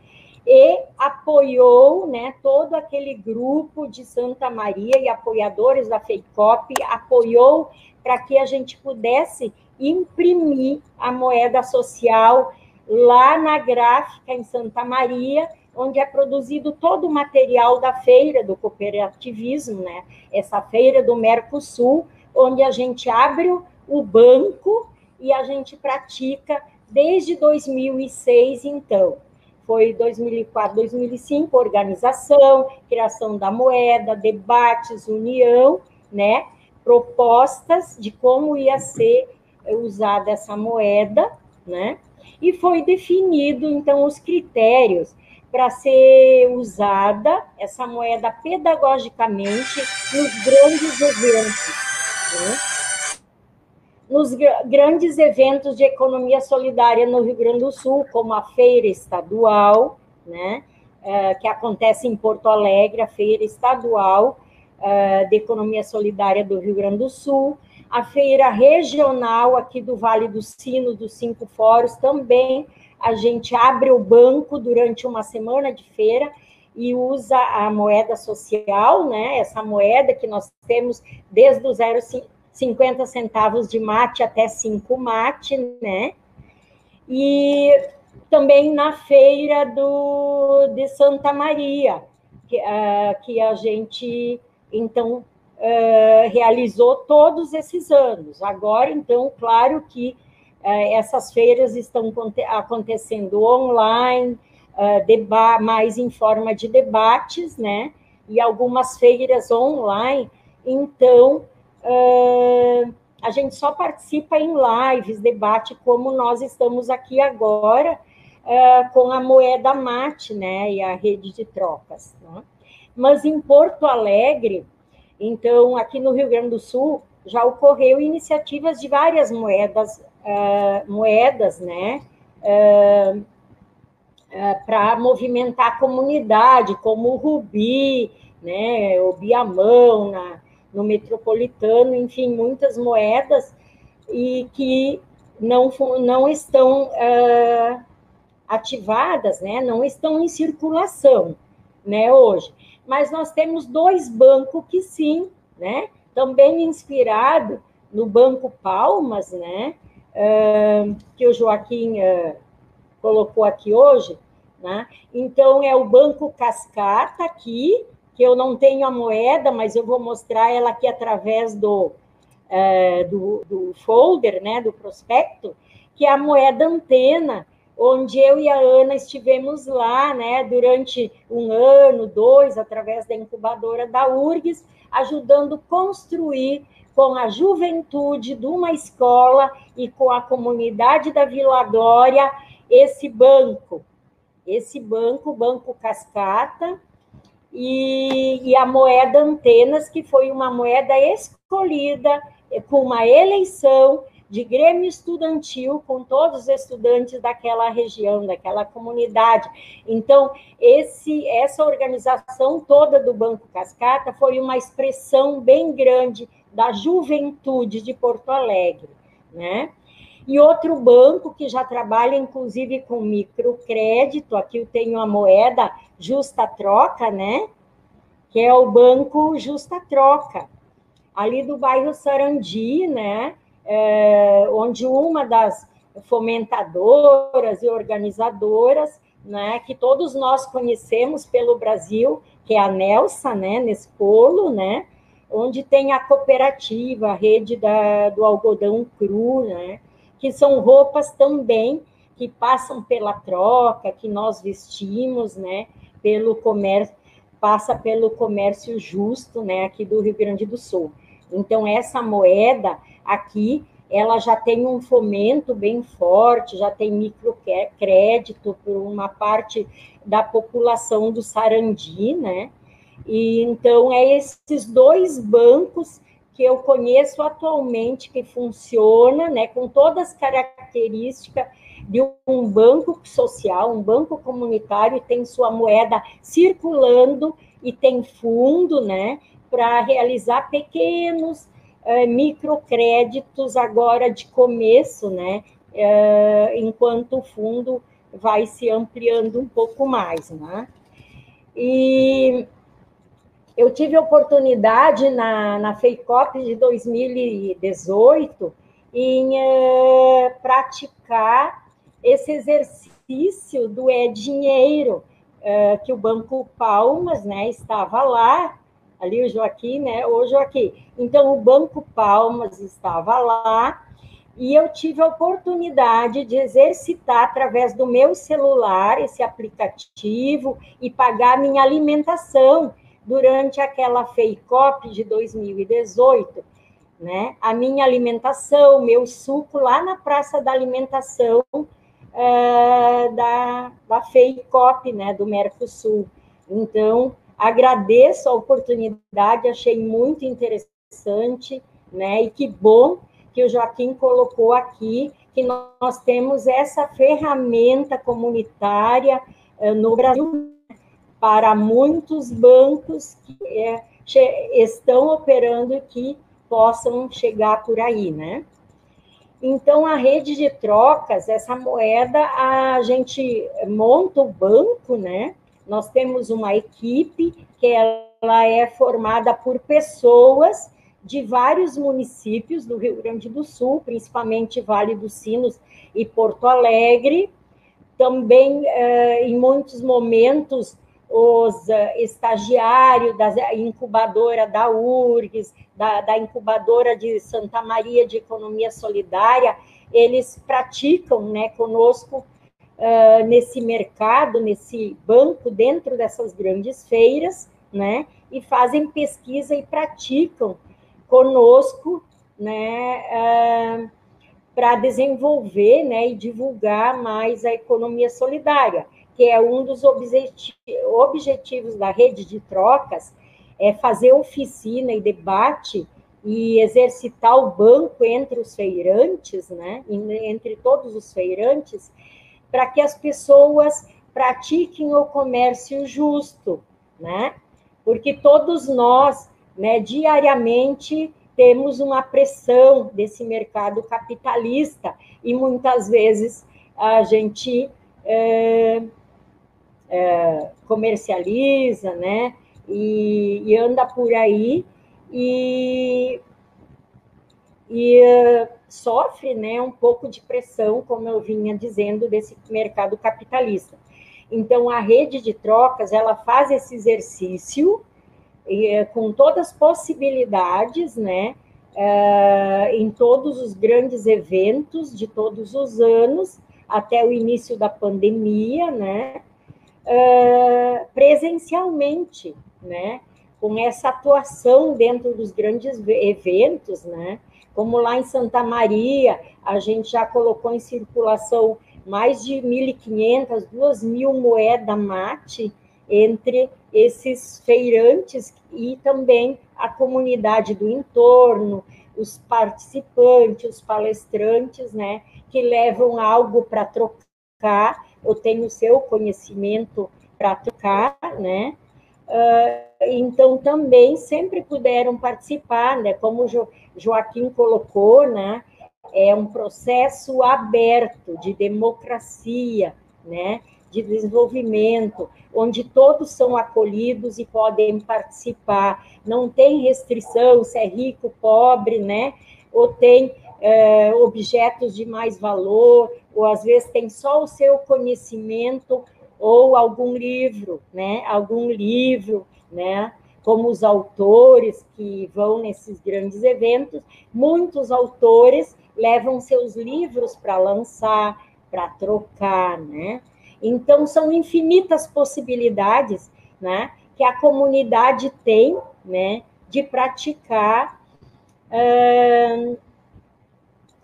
e apoiou né, todo aquele grupo de Santa Maria e apoiadores da FEICOP, apoiou para que a gente pudesse imprimir a moeda social lá na gráfica em Santa Maria, onde é produzido todo o material da feira do cooperativismo, né? Essa feira do Mercosul, onde a gente abre o banco e a gente pratica desde 2006, então. Foi 2004, 2005, organização, criação da moeda, debates, união, né? Propostas de como ia ser usada essa moeda, né? E foi definido então os critérios para ser usada essa moeda pedagogicamente nos grandes eventos, né? nos grandes eventos de economia solidária no Rio Grande do Sul, como a feira estadual, né? É, que acontece em Porto Alegre, a feira estadual de Economia Solidária do Rio Grande do Sul, a feira regional aqui do Vale do Sino, dos Cinco Fóruns, também a gente abre o banco durante uma semana de feira e usa a moeda social, né? Essa moeda que nós temos desde os 0,50 centavos de mate até 5 mate, né? E também na feira do, de Santa Maria, que, uh, que a gente então, uh, realizou todos esses anos. Agora, então, claro que uh, essas feiras estão acontecendo online, uh, mais em forma de debates, né? E algumas feiras online. Então, a gente só participa em lives, debate, como nós estamos aqui agora, com a moeda mate, né? E a rede de trocas, né? Mas em Porto Alegre, então, aqui no Rio Grande do Sul, já ocorreu iniciativas de várias moedas, uh, moedas, né, uh, uh, para movimentar a comunidade, como o Rubi, né, o Biamão, na, no Metropolitano, enfim, muitas moedas, e que não, não estão ativadas, né, não estão em circulação, né, hoje mas nós temos dois bancos que sim, né? também inspirado no Banco Palmas, né? Uh, que o Joaquim uh, colocou aqui hoje, né? Então é o Banco Cascata aqui, que eu não tenho a moeda, mas eu vou mostrar ela aqui através do, uh, do, do folder, né? Do prospecto, que é a moeda antena, onde eu e a Ana estivemos lá, né, durante um ano, dois, através da incubadora da URGS, ajudando construir com a juventude de uma escola e com a comunidade da Vila Glória esse banco, esse banco, Banco Cascata, e, e a moeda Antenas, que foi uma moeda escolhida com uma eleição de Grêmio Estudantil com todos os estudantes daquela região, daquela comunidade. Então, esse, essa organização toda do Banco Cascata foi uma expressão bem grande da juventude de Porto Alegre, né? E outro banco que já trabalha, inclusive, com microcrédito, aqui eu tenho a moeda Justa Troca, né? Que é o Banco Justa Troca, ali do bairro Sarandi, né? É, onde uma das fomentadoras e organizadoras, né, que todos nós conhecemos pelo Brasil, que é a Nelsa, né, nesse polo, né, onde tem a cooperativa, a rede da, do algodão cru, né, que são roupas também que passam pela troca, que nós vestimos, né, pelo comércio, passa pelo comércio justo, né, aqui do Rio Grande do Sul. Então, essa moeda aqui, ela já tem um fomento bem forte, já tem microcrédito por uma parte da população do Sarandi, né? E então é esses dois bancos que eu conheço atualmente que funciona, né, com todas as características de um banco social, um banco comunitário, tem sua moeda circulando e tem fundo, né, para realizar pequenos uh, microcréditos agora de começo, né? Uh, enquanto o fundo vai se ampliando um pouco mais, né? E eu tive a oportunidade na, na FEICOP de 2018 em uh, praticar esse exercício do é-dinheiro, uh, que o Banco Palmas né, estava lá ali o Joaquim, né? O Joaquim. Então, o Banco Palmas estava lá e eu tive a oportunidade de exercitar através do meu celular esse aplicativo e pagar minha alimentação durante aquela FEICOP de 2018, né? A minha alimentação, meu suco lá na Praça da Alimentação uh, da, da FEICOP, né? Do Mercosul. Então, Agradeço a oportunidade, achei muito interessante, né? E que bom que o Joaquim colocou aqui que nós temos essa ferramenta comunitária eh, no Brasil para muitos bancos que é, estão operando e que possam chegar por aí, né? Então, a rede de trocas, essa moeda, a gente monta o banco, né? Nós temos uma equipe que ela é formada por pessoas de vários municípios do Rio Grande do Sul, principalmente Vale dos Sinos e Porto Alegre. Também, eh, em muitos momentos, os eh, estagiários da incubadora da URGS, da, da incubadora de Santa Maria de Economia Solidária, eles praticam né, conosco uh, nesse mercado, nesse banco, dentro dessas grandes feiras, né? E fazem pesquisa e praticam conosco, né? Uh, para desenvolver né, e divulgar mais a economia solidária, que é um dos objetivos da rede de trocas, é fazer oficina e debate e exercitar o banco entre os feirantes, né, entre todos os feirantes, para que as pessoas pratiquem o comércio justo, né? Porque todos nós, né, diariamente temos uma pressão desse mercado capitalista e muitas vezes a gente é, é, comercializa, né? E, e, anda por aí e, e uh, sofre né, um pouco de pressão, como eu vinha dizendo, desse mercado capitalista. Então, a rede de trocas, ela faz esse exercício e, com todas as possibilidades, né, uh, em todos os grandes eventos de todos os anos, até o início da pandemia, né, uh, presencialmente, né, com essa atuação dentro dos grandes eventos, né, como lá em Santa Maria, a gente já colocou em circulação mais de 1.500, 2.000 moedas mate entre esses feirantes e também a comunidade do entorno, os participantes, os palestrantes, né, que levam algo para trocar, ou têm o seu conhecimento para trocar, né, então também sempre puderam participar, né, como Joaquim colocou, né, é um processo aberto de democracia, né, de desenvolvimento, onde todos são acolhidos e podem participar. Não tem restrição se é rico, pobre, né? Ou tem é, objetos de mais valor, ou às vezes tem só o seu conhecimento ou algum livro, né? Algum livro, né? Como os autores que vão nesses grandes eventos, muitos autores levam seus livros para lançar, para trocar, né? Então, são infinitas possibilidades né, que a comunidade tem né, de praticar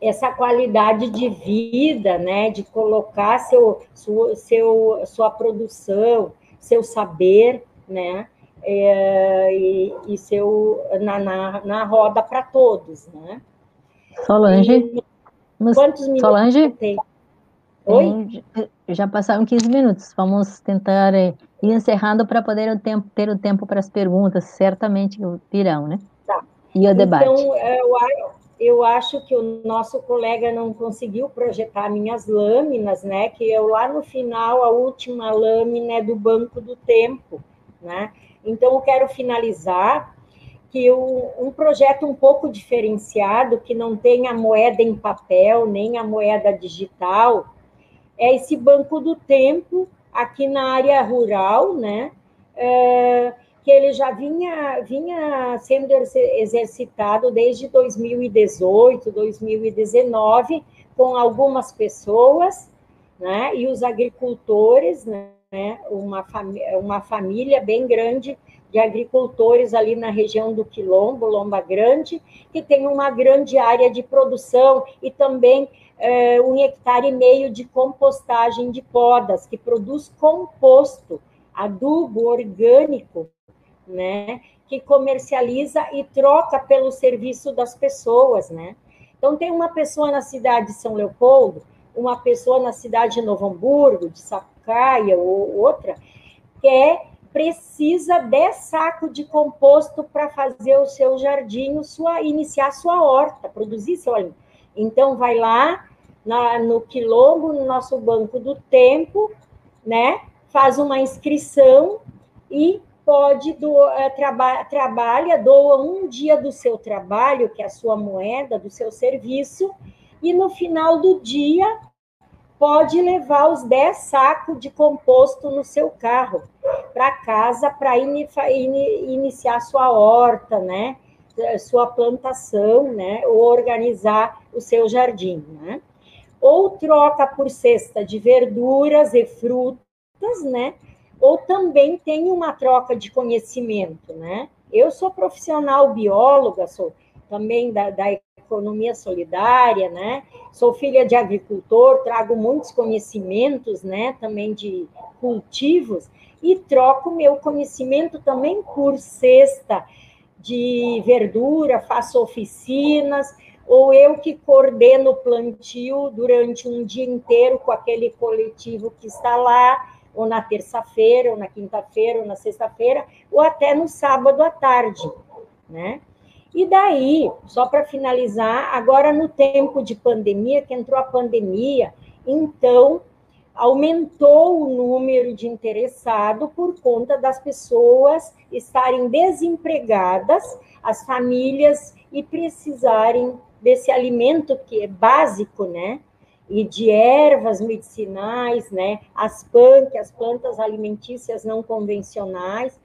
essa qualidade de vida, né, de colocar seu, sua, seu, sua produção, seu saber, né, é, e, e, seu na, na, na roda para todos, né? Solange, e, quantos minutos Solange, tem? Oi? Já passaram 15 minutos. Vamos tentar eh, ir encerrando para poder o tempo, ter o tempo para as perguntas, certamente virão, né? Tá. E o debate. Então, eu, eu acho que o nosso colega não conseguiu projetar minhas lâminas, né? Que eu lá no final, a última lâmina é do Banco do Tempo, né? Então, eu quero finalizar que um projeto um pouco diferenciado, que não tem a moeda em papel, nem a moeda digital, é esse banco do tempo aqui na área rural, né? É, que ele já vinha, vinha sendo exercitado desde 2018, 2019, com algumas pessoas, né? E os agricultores, né? Uma, uma família bem grande de agricultores ali na região do Quilombo, Lomba Grande, que tem uma grande área de produção e também é, um hectare e meio de compostagem de podas, que produz composto, adubo orgânico, né, que comercializa e troca pelo serviço das pessoas, né? Então, tem uma pessoa na cidade de São Leopoldo, uma pessoa na cidade de Novo Hamburgo, de Sapucaia, ou outra, que é, precisa de saco de composto para fazer o seu jardim, sua, iniciar sua horta, produzir seu alimento. Então, vai lá na, no quilombo, no nosso banco do tempo, né? Faz uma inscrição e pode é, traba, trabalha, doa um dia do seu trabalho, que é a sua moeda, do seu serviço, e no final do dia pode levar os 10 sacos de composto no seu carro para casa para in, in, iniciar sua horta, né? Sua plantação, né? Ou organizar o seu jardim, né? Ou troca por cesta de verduras e frutas, né? Ou também tem uma troca de conhecimento, né? Eu sou profissional bióloga, sou também da, da economia solidária, né? Sou filha de agricultor, trago muitos conhecimentos, né? Também de cultivos e troco meu conhecimento também por cesta de verdura, faço oficinas, ou eu que coordeno o plantio durante um dia inteiro com aquele coletivo que está lá, ou na terça-feira, ou na quinta-feira, ou na sexta-feira, ou até no sábado à tarde, né? E daí, só para finalizar, agora no tempo de pandemia, que entrou a pandemia, então aumentou o número de interessados por conta das pessoas estarem desempregadas, as famílias e precisarem desse alimento que é básico, né? E de ervas medicinais, né? As PAN, as plantas alimentícias não convencionais,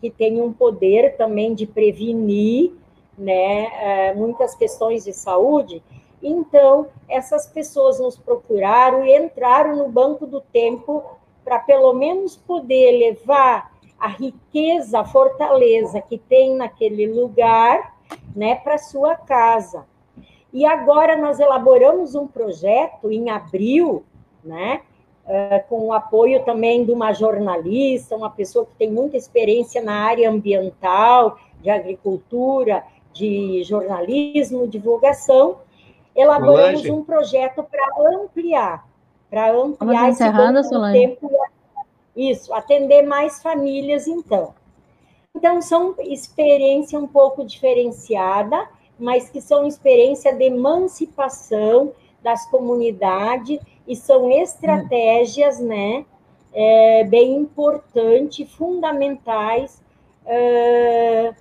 que têm um poder também de prevenir, né? Eh, muitas questões de saúde. Então, essas pessoas nos procuraram e entraram no banco do tempo para pelo menos poder levar a riqueza, a fortaleza que tem naquele lugar, né, para sua casa. E agora nós elaboramos um projeto em abril, né, eh, com o apoio também de uma jornalista, uma pessoa que tem muita experiência na área ambiental, de agricultura, de jornalismo, divulgação, elaboramos Solange. um projeto para ampliar, para ampliar esse tempo. Isso, atender mais famílias, então. Então, são experiência um pouco diferenciada, mas que são experiência de emancipação das comunidades e são estratégias, né, é, bem importantes, fundamentais, uh,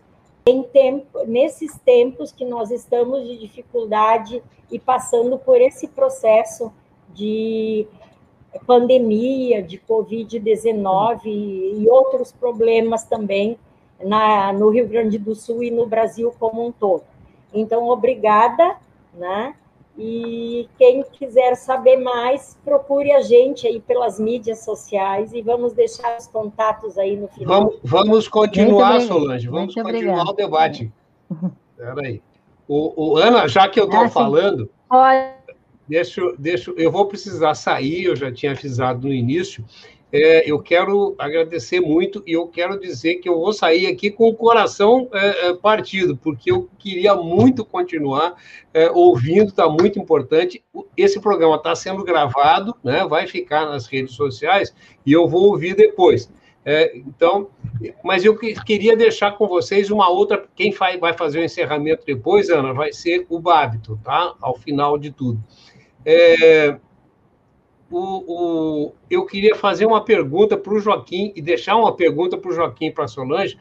em tempo, nesses tempos que nós estamos de dificuldade e passando por esse processo de pandemia, de Covid-19 e outros problemas também na, no Rio Grande do Sul e no Brasil como um todo. Então, obrigada, né? E quem quiser saber mais, procure a gente aí pelas mídias sociais e vamos deixar os contatos aí no final. Vamos, vamos continuar, Solange, vamos Muito continuar obrigado. o debate. Espera aí. O, o, Ana, já que eu estou ah, falando, deixa, deixa, eu vou precisar sair, eu já tinha avisado no início, é, eu quero agradecer muito e eu quero dizer que eu vou sair aqui com o coração é, é partido, porque eu queria muito continuar é, ouvindo, está muito importante. Esse programa está sendo gravado, né, vai ficar nas redes sociais e eu vou ouvir depois. É, então, mas eu queria deixar com vocês uma outra. Quem vai fazer o encerramento depois, Ana, vai ser o Bábito, tá? Ao final de tudo. É, o, o, eu queria fazer uma pergunta para o Joaquim e deixar uma pergunta para o Joaquim e para a Solange.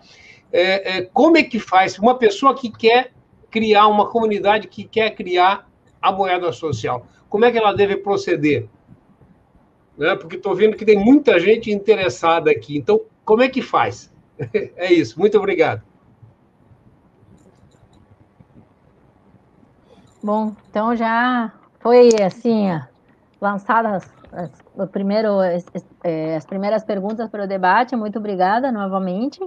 É, é, como é que faz uma pessoa que quer criar uma comunidade que quer criar a moeda social? Como é que ela deve proceder? Né? Porque estou vendo que tem muita gente interessada aqui. Então, como é que faz? <laughs> É isso. Muito obrigado. Bom, então já foi assim lançadas as, o primeiro, é, as primeiras perguntas para o debate. Muito obrigada novamente.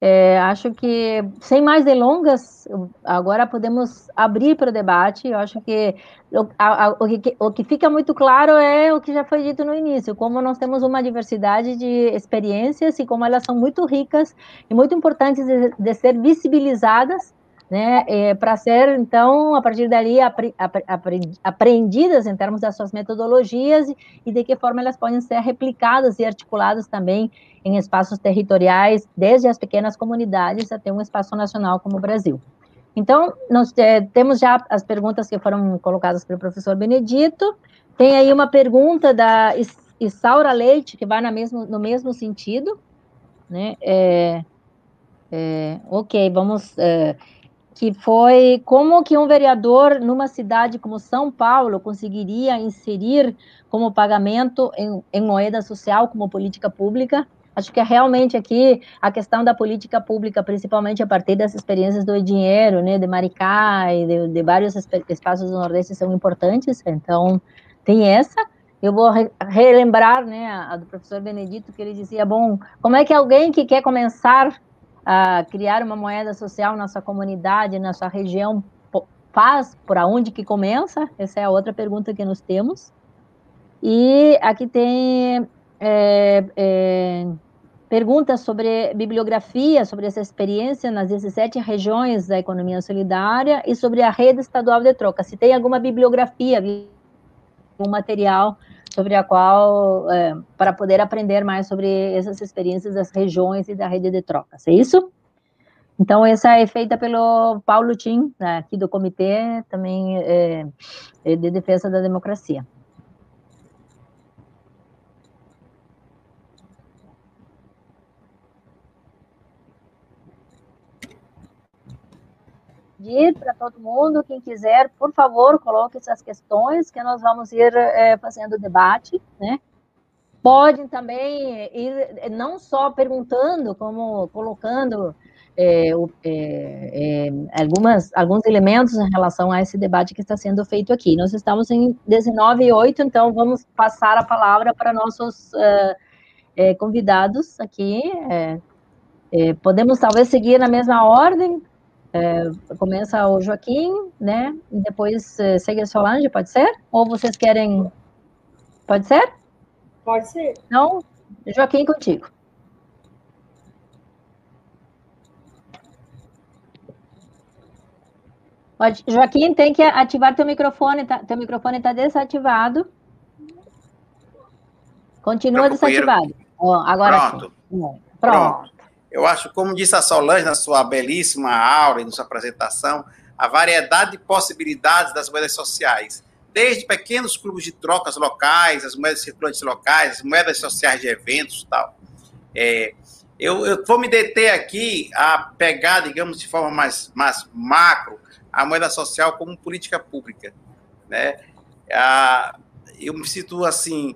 É, acho que, sem mais delongas, agora podemos abrir para o debate. Eu acho que o, a, o, que o que fica muito claro é o que já foi dito no início: como nós temos uma diversidade de experiências e como elas são muito ricas e muito importantes de, de ser visibilizadas né, é, para ser, então, a partir dali, apre, apre, aprendidas em termos das suas metodologias e, e de que forma elas podem ser replicadas e articuladas também em espaços territoriais, desde as pequenas comunidades até um espaço nacional como o Brasil. Então, nós é, temos já as perguntas que foram colocadas pelo professor Benedito. Tem aí uma pergunta da Isaura Leite, que vai no mesmo, no mesmo sentido. Né? É, é, ok, vamos é, que foi como que um vereador numa cidade como São Paulo conseguiria inserir como pagamento em, em, moeda social como política pública. Acho que é realmente aqui a questão da política pública, principalmente a partir das experiências do dinheiro, né, de Maricá e de, de vários espaços do Nordeste são importantes. Então, tem essa. Eu vou re relembrar, né, a, a do professor Benedito, que ele dizia, bom, como é que alguém que quer começar a criar uma moeda social na sua comunidade, na sua região, faz por onde que começa? Essa é a outra pergunta que nós temos. E aqui tem é, é, perguntas sobre bibliografia, sobre essa experiência nas 17 regiões da economia solidária e sobre a rede estadual de troca. Se tem alguma bibliografia, um material sobre a qual, é, para poder aprender mais sobre essas experiências das regiões e da rede de trocas, é isso? Então, essa é feita pelo Paulo Tim, né, aqui do Comitê também é, é, de Defesa da Democracia. Pedir para todo mundo, quem quiser, por favor, coloque essas questões que nós vamos ir é, fazendo debate, né? Podem também ir não só perguntando, como colocando é, é, algumas, alguns elementos em relação a esse debate que está sendo feito aqui. Nós estamos em 19 e 8, então vamos passar a palavra para nossos uh, convidados aqui. podemos talvez seguir na mesma ordem. Começa o Joaquim, né? E depois segue a Solange, pode ser? Ou vocês querem? Pode ser? Pode ser. Não, Joaquim, contigo. Pode, Joaquim, tem que ativar teu microfone, tá, teu microfone está desativado. Continua desativado. Oh, agora Pronto. Pronto. Pronto. Eu acho, como disse a Solange na sua belíssima aula e na sua apresentação, a variedade de possibilidades das moedas sociais. Desde pequenos clubes de trocas locais, as moedas circulantes locais, as moedas sociais de eventos tal. É, eu, eu, vou me deter aqui a pegar, digamos, de forma mais, mais macro, a moeda social como política pública. Né? eu me sinto assim,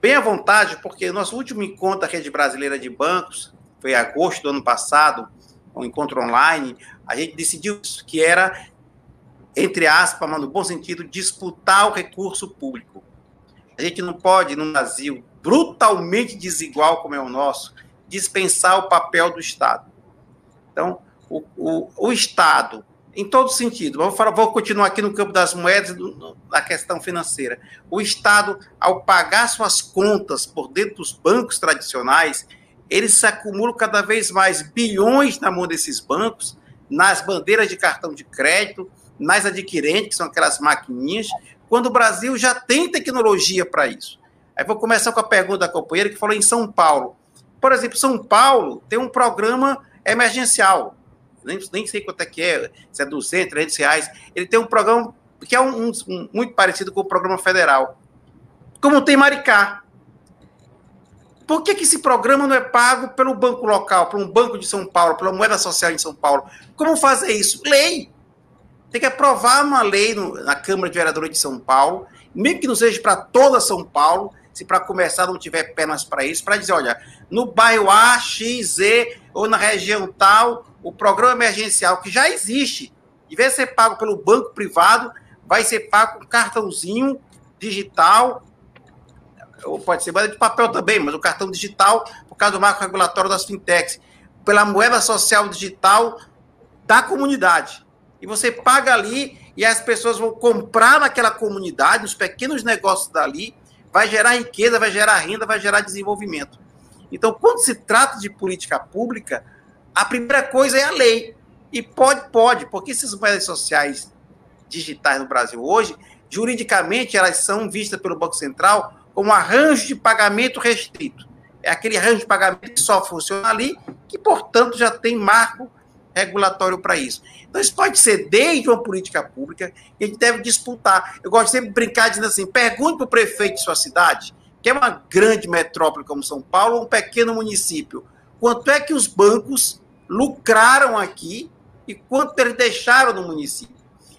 bem à vontade, porque nosso último encontro da Rede Brasileira de Bancos foi em agosto do ano passado, um encontro online, a gente decidiu que era, entre aspas, mas no bom sentido, disputar o recurso público. A gente não pode, num Brasil brutalmente desigual como é o nosso, dispensar o papel do Estado. Então, o, o, o Estado em todo sentido. Vou, falar, vou continuar aqui no campo das moedas, na questão financeira. O Estado, ao pagar suas contas por dentro dos bancos tradicionais, eles acumulam cada vez mais bilhões na mão desses bancos, nas bandeiras de cartão de crédito, nas adquirentes, que são aquelas maquininhas, quando o Brasil já tem tecnologia para isso. Aí vou começar com a pergunta da companheira que falou em São Paulo. Por exemplo, São Paulo tem um programa emergencial, nem, nem sei quanto é que é, se é 200, 300 reais. Ele tem um programa que é um, um, muito parecido com o programa federal. Como tem Maricá. Por que, que esse programa não é pago pelo banco local, por um banco de São Paulo, pela moeda social em São Paulo? Como fazer isso? Lei. Tem que aprovar uma lei no, na Câmara de Vereadores de São Paulo, mesmo que não seja para toda São Paulo, se para começar não tiver pernas para isso, para dizer, olha, no bairro A, X, Z, ou na região tal, o programa emergencial que já existe, em vez de ser pago pelo banco privado, vai ser pago com cartãozinho digital, ou pode ser moeda de papel também, mas o cartão digital, por causa do marco regulatório das fintechs, pela moeda social digital da comunidade. E você paga ali e as pessoas vão comprar naquela comunidade, nos pequenos negócios dali, vai gerar riqueza, vai gerar renda, vai gerar desenvolvimento. Então, quando se trata de política pública, a primeira coisa é a lei. E pode, pode, porque essas moedas sociais digitais no Brasil hoje, juridicamente, elas são vistas pelo Banco Central como arranjo de pagamento restrito. É aquele arranjo de pagamento que só funciona ali, que, portanto, já tem marco regulatório para isso. Então, isso pode ser desde uma política pública que a gente deve disputar. Eu gosto sempre de brincar dizendo assim: pergunte para o prefeito de sua cidade, que é uma grande metrópole como São Paulo, um pequeno município, quanto é que os bancos lucraram aqui e quanto eles deixaram no município.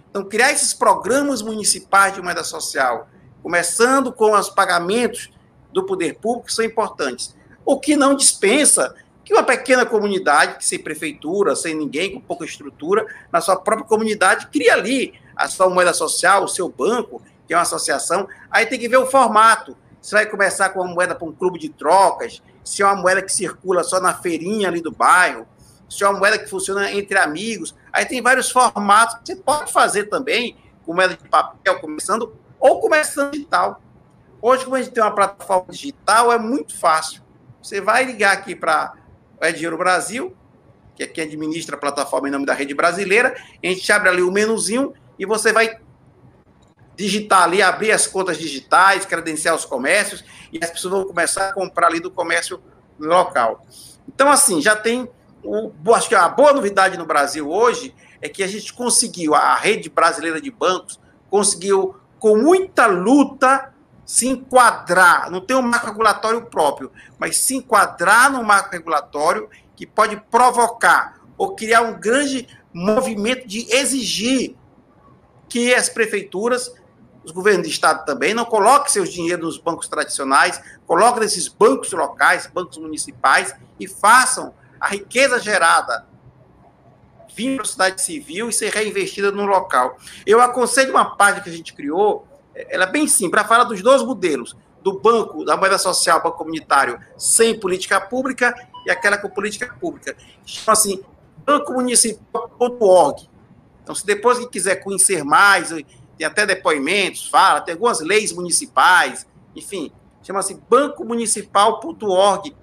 Então, criar esses programas municipais de moeda social, começando com os pagamentos do poder público, são importantes. O que não dispensa que uma pequena comunidade, sem prefeitura, sem ninguém, com pouca estrutura, na sua própria comunidade, cria ali a sua moeda social, o seu banco, que é uma associação. Aí tem que ver o formato. Você vai começar com uma moeda para um clube de trocas, se é uma moeda que circula só na feirinha ali do bairro, se é uma moeda que funciona entre amigos. Aí tem vários formatos que você pode fazer também, com moeda de papel, começando, ou começando digital. Hoje, como a gente tem uma plataforma digital, é muito fácil. Você vai ligar aqui para o É Dinheiro Brasil, que é quem administra a plataforma em nome da rede brasileira, a gente abre ali o menuzinho e você vai digitar ali, abrir as contas digitais, credenciar os comércios, e as pessoas vão começar a comprar ali do comércio local. Então, assim, já tem o, acho que a boa novidade no Brasil hoje é que a gente conseguiu, a rede brasileira de bancos conseguiu, com muita luta, se enquadrar, não tem um marco regulatório próprio, mas se enquadrar no marco regulatório que pode provocar ou criar um grande movimento de exigir que as prefeituras, os governos de estado também, não coloquem seus dinheiros nos bancos tradicionais, coloquem nesses bancos locais, bancos municipais, e façam a riqueza gerada vir para a sociedade civil e ser reinvestida no local. Eu aconselho uma página que a gente criou, ela é bem simples, para falar dos dois modelos, do banco, da moeda social, banco comunitário, sem política pública e aquela com política pública. Chama assim, bancomunicipal.org. Então, se depois que quiser conhecer mais, tem até depoimentos, fala, tem algumas leis municipais, enfim, chama-se bancomunicipal.org.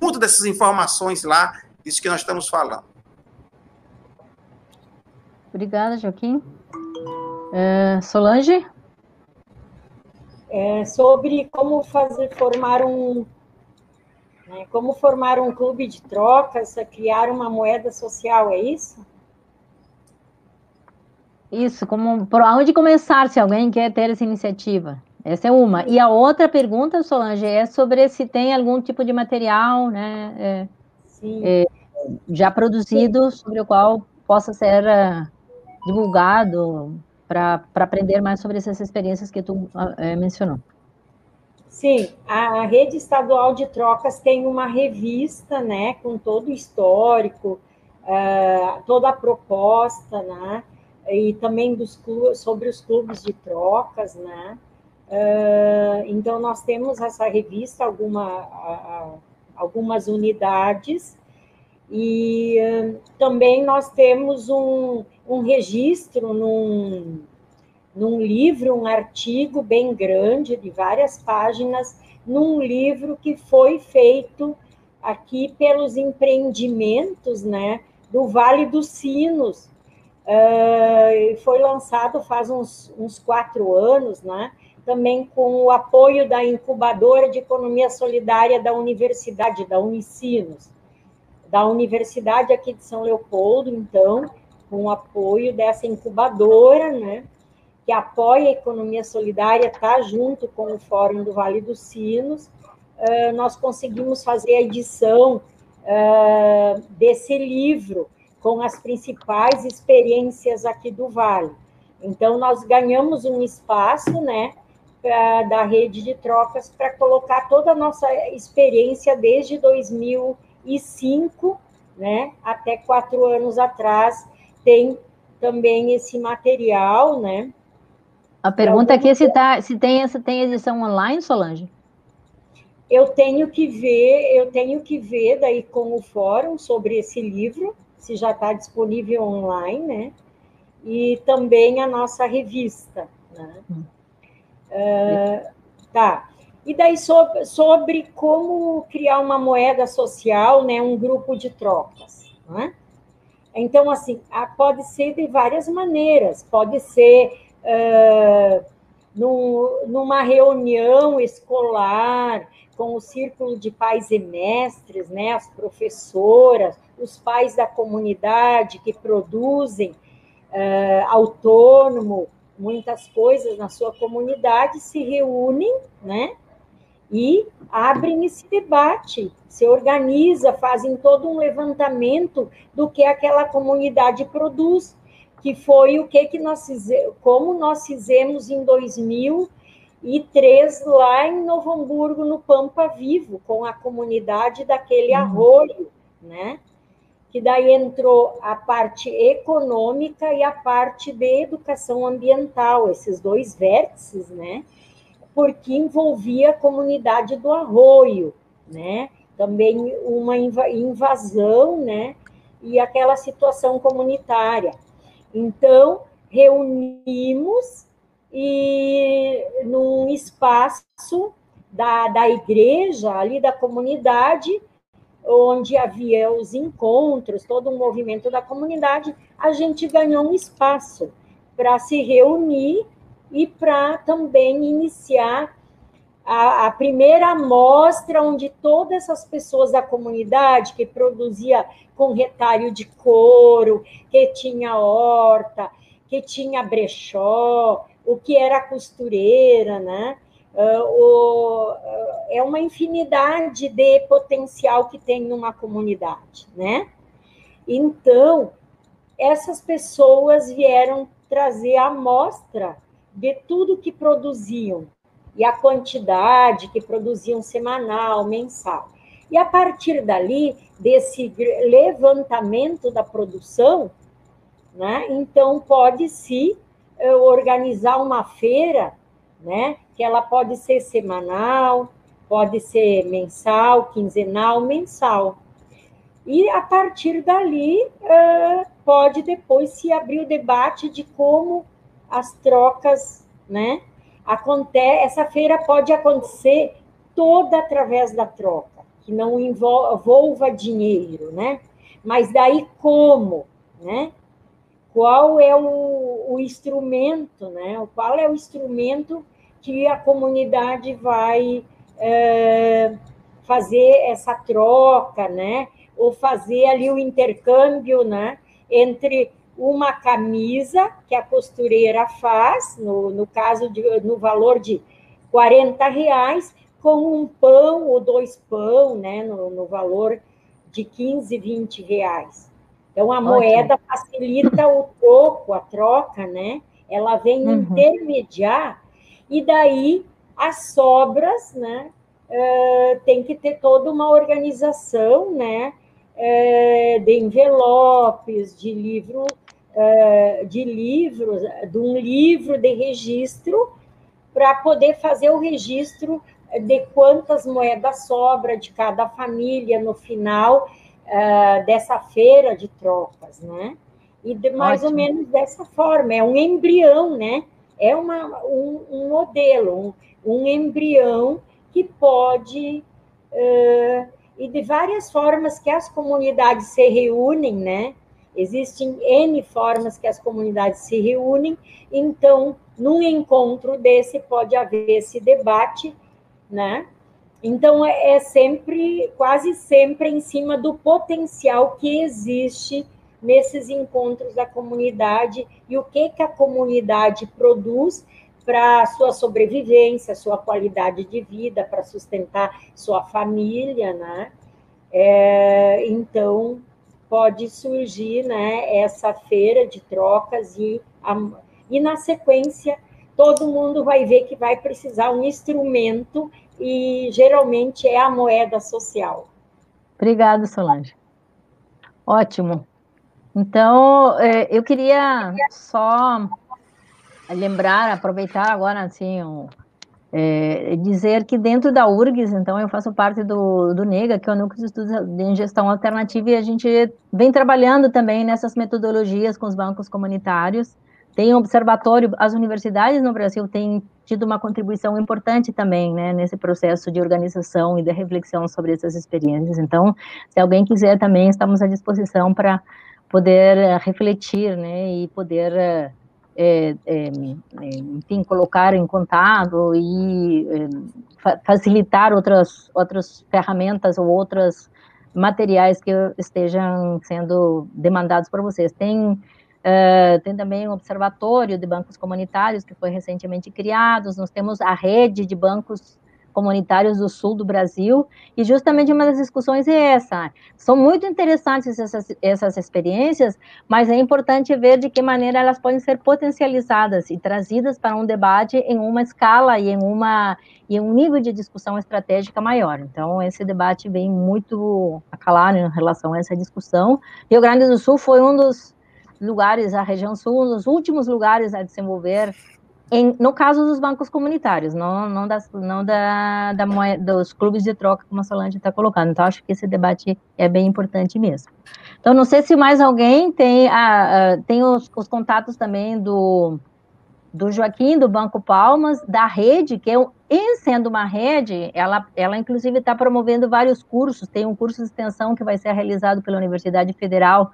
Muitas dessas informações lá, disso que nós estamos falando. Obrigada, Joaquim. Uh, Solange? É sobre como fazer formar um né, como formar um clube de trocas, criar uma moeda social, é isso? Isso, como por onde começar se alguém quer ter essa iniciativa? Essa é uma. E a outra pergunta, Solange, é sobre se tem algum tipo de material, né, é, é, já produzido sobre o qual possa ser uh, divulgado para aprender mais sobre essas experiências que tu uh, mencionou. Sim, a rede estadual de trocas tem uma revista, né, com todo o histórico, uh, toda a proposta, né, e também dos clubes, sobre os clubes de trocas, né? Uh, então, nós temos essa revista, alguma, algumas unidades, e uh, também nós temos um, um registro num, num livro, um artigo bem grande, de várias páginas, num livro que foi feito aqui pelos empreendimentos né, do Vale dos Sinos, Uh, foi lançado faz uns, uns quatro anos, né? também com o apoio da incubadora de economia solidária da Universidade, da Unicinos, da Universidade aqui de São Leopoldo, então, com o apoio dessa incubadora, né, que apoia a economia solidária, está junto com o Fórum do Vale dos Sinos, uh, nós conseguimos fazer a edição uh, desse livro, com as principais experiências aqui do Vale. Então, nós ganhamos um espaço, né, pra, da rede de trocas para colocar toda a nossa experiência desde 2005, né, até quatro anos atrás, tem também esse material, né. A pergunta aqui é se, tá, se tem, se tem edição online, Solange? Eu tenho que ver, eu tenho que ver daí com o fórum sobre esse livro, se já está disponível online, né? E também a nossa revista, né? Uh, tá. E daí sobre, sobre, como criar uma moeda social, né? Um grupo de trocas, né? Então, assim, pode ser de várias maneiras. Pode ser uh, num, numa reunião escolar, com o círculo de pais e mestres, né, as professoras, os pais da comunidade que produzem uh, autônomo muitas coisas na sua comunidade se reúnem, né? E abrem esse debate, se organiza, fazem todo um levantamento do que aquela comunidade produz, que foi o que que nós fizemos, como nós fizemos em 2003 lá em Novo Hamburgo, no Pampa Vivo, com a comunidade daquele uhum. arroio, né? que daí entrou a parte econômica e a parte de educação ambiental, esses dois vértices, né? Porque envolvia a comunidade do arroio, né? Também uma invasão, né? E aquela situação comunitária. Então, reunimos e num espaço da, da igreja, ali da comunidade, onde havia os encontros, todo um movimento da comunidade, a gente ganhou um espaço para se reunir e para também iniciar a, a, primeira amostra, onde todas essas pessoas da comunidade que produzia com retalho de couro, que tinha horta, que tinha brechó, o que era costureira, né? Uh, o, uh, é uma infinidade de potencial que tem numa comunidade, né? Então, essas pessoas vieram trazer a amostra de tudo que produziam e a quantidade que produziam semanal, mensal. E a partir dali, desse levantamento da produção, né, então pode-se uh, organizar uma feira, né, que ela pode ser semanal, pode ser mensal, quinzenal, mensal. E a partir dali, uh, pode depois se abrir o debate de como as trocas, né? Acontece, essa feira pode acontecer toda através da troca, que não envolva dinheiro, né? Mas daí como, né? Qual é o, o instrumento, né? Qual é o instrumento que a comunidade vai é, fazer essa troca, né? Ou fazer ali o intercâmbio, né? Entre uma camisa que a costureira faz, no, no caso de, no valor de 40 reais, com um pão ou dois pão, né, no, no valor de 15, 20 reais. Então, a Ótimo. moeda facilita o troco, a troca, né? Ela vem uhum. intermediar, e daí as sobras, né? Uh, tem que ter toda uma organização, né? De envelopes, de livro uh, de livros, de um livro de registro, para poder fazer o registro de quantas moedas sobra de cada família no final uh, dessa feira de trocas, né? E de, mais Ótimo. ou menos dessa forma, é um embrião, né? É uma, um, um modelo, um, um, embrião que pode, uh, e de várias formas que as comunidades se reúnem, né? Existem N formas que as comunidades se reúnem, então, num encontro desse, pode haver esse debate, né? Então, é, é sempre, quase sempre, em cima do potencial que existe nesses encontros da comunidade e o que, que a comunidade produz para sua sobrevivência, sua qualidade de vida, para sustentar sua família, né? É, então, pode surgir né, essa feira de trocas e, a, e, na sequência, todo mundo vai ver que vai precisar um instrumento e geralmente é a moeda social. Obrigada, Solange. Ótimo. Então, é, eu queria só lembrar, aproveitar agora, assim, é, dizer que dentro da URGS, então, eu faço parte do, do NEGA, que é o Núcleo de Estudos em Gestão Alternativa, e a gente vem trabalhando também nessas metodologias com os bancos comunitários. Tem um observatório, as universidades no Brasil têm tido uma contribuição importante também, né, nesse processo de organização e de reflexão sobre essas experiências. Então, se alguém quiser também, estamos à disposição para poder eh, refletir, né, e poder eh, é, é, é, enfim, colocar em contato e é, facilitar outras, outras ferramentas ou outros materiais que estejam sendo demandados por vocês. Tem, uh, tem também um observatório de bancos comunitários que foi recentemente criado, nós temos a rede de bancos comunitários do sul do Brasil, e justamente uma das discussões é essa. São muito interessantes essas, essas experiências, mas é importante ver de que maneira elas podem ser potencializadas e trazidas para um debate em uma escala e em, uma, em um nível de discussão estratégica maior. Então, esse debate vem muito a calar em relação a essa discussão. Rio Grande do Sul foi um dos lugares, a região sul, um dos últimos lugares a desenvolver em, no caso dos bancos comunitários, não, não, das, não da, da moeda, dos clubes de troca, como a Solange está colocando. Então, acho que esse debate é bem importante mesmo. Então, não sei se mais alguém tem, a, a, tem os, os, contatos também do, do Joaquim, do Banco Palmas, da rede, que é, em sendo uma rede, ela, ela inclusive está promovendo vários cursos. Tem um curso de extensão que vai ser realizado pela Universidade Federal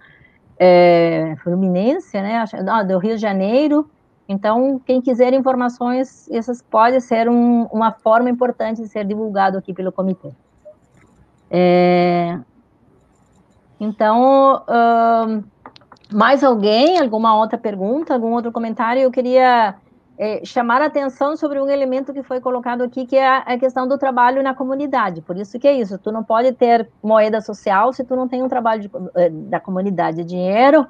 é, Fluminense, né, do Rio de Janeiro, então, quem quiser informações, essas pode ser um, uma forma importante de ser divulgado aqui pelo comitê. É, então, uh, mais alguém? Alguma outra pergunta? Algum outro comentário? Eu queria é, chamar a atenção sobre um elemento que foi colocado aqui, que é a, questão do trabalho na comunidade. Por isso que é isso, tu não pode ter moeda social se tu não tem um trabalho de, é, da comunidade. Dinheiro,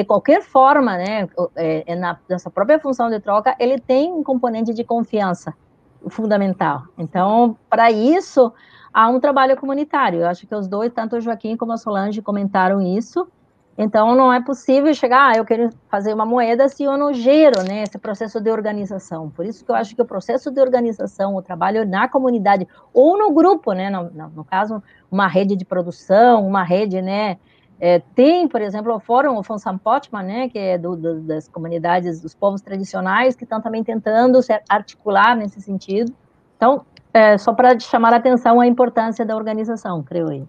de qualquer forma, né, é, é na, nessa própria função de troca, ele tem um componente de confiança fundamental. Então, para isso, há um trabalho comunitário. Eu acho que os dois, tanto o Joaquim como a Solange, comentaram isso, então, não é possível chegar, ah, eu quero fazer uma moeda se eu não gero né, esse processo de organização. Por isso que eu acho que o processo de organização, o trabalho na comunidade, ou no grupo, né, no, no caso, uma rede de produção, uma rede, né, é, tem, por exemplo, o Fórum o né, que é do, do, das comunidades, dos povos tradicionais, que estão também tentando se articular nesse sentido. Então, é, só para chamar a atenção a importância da organização, creio eu.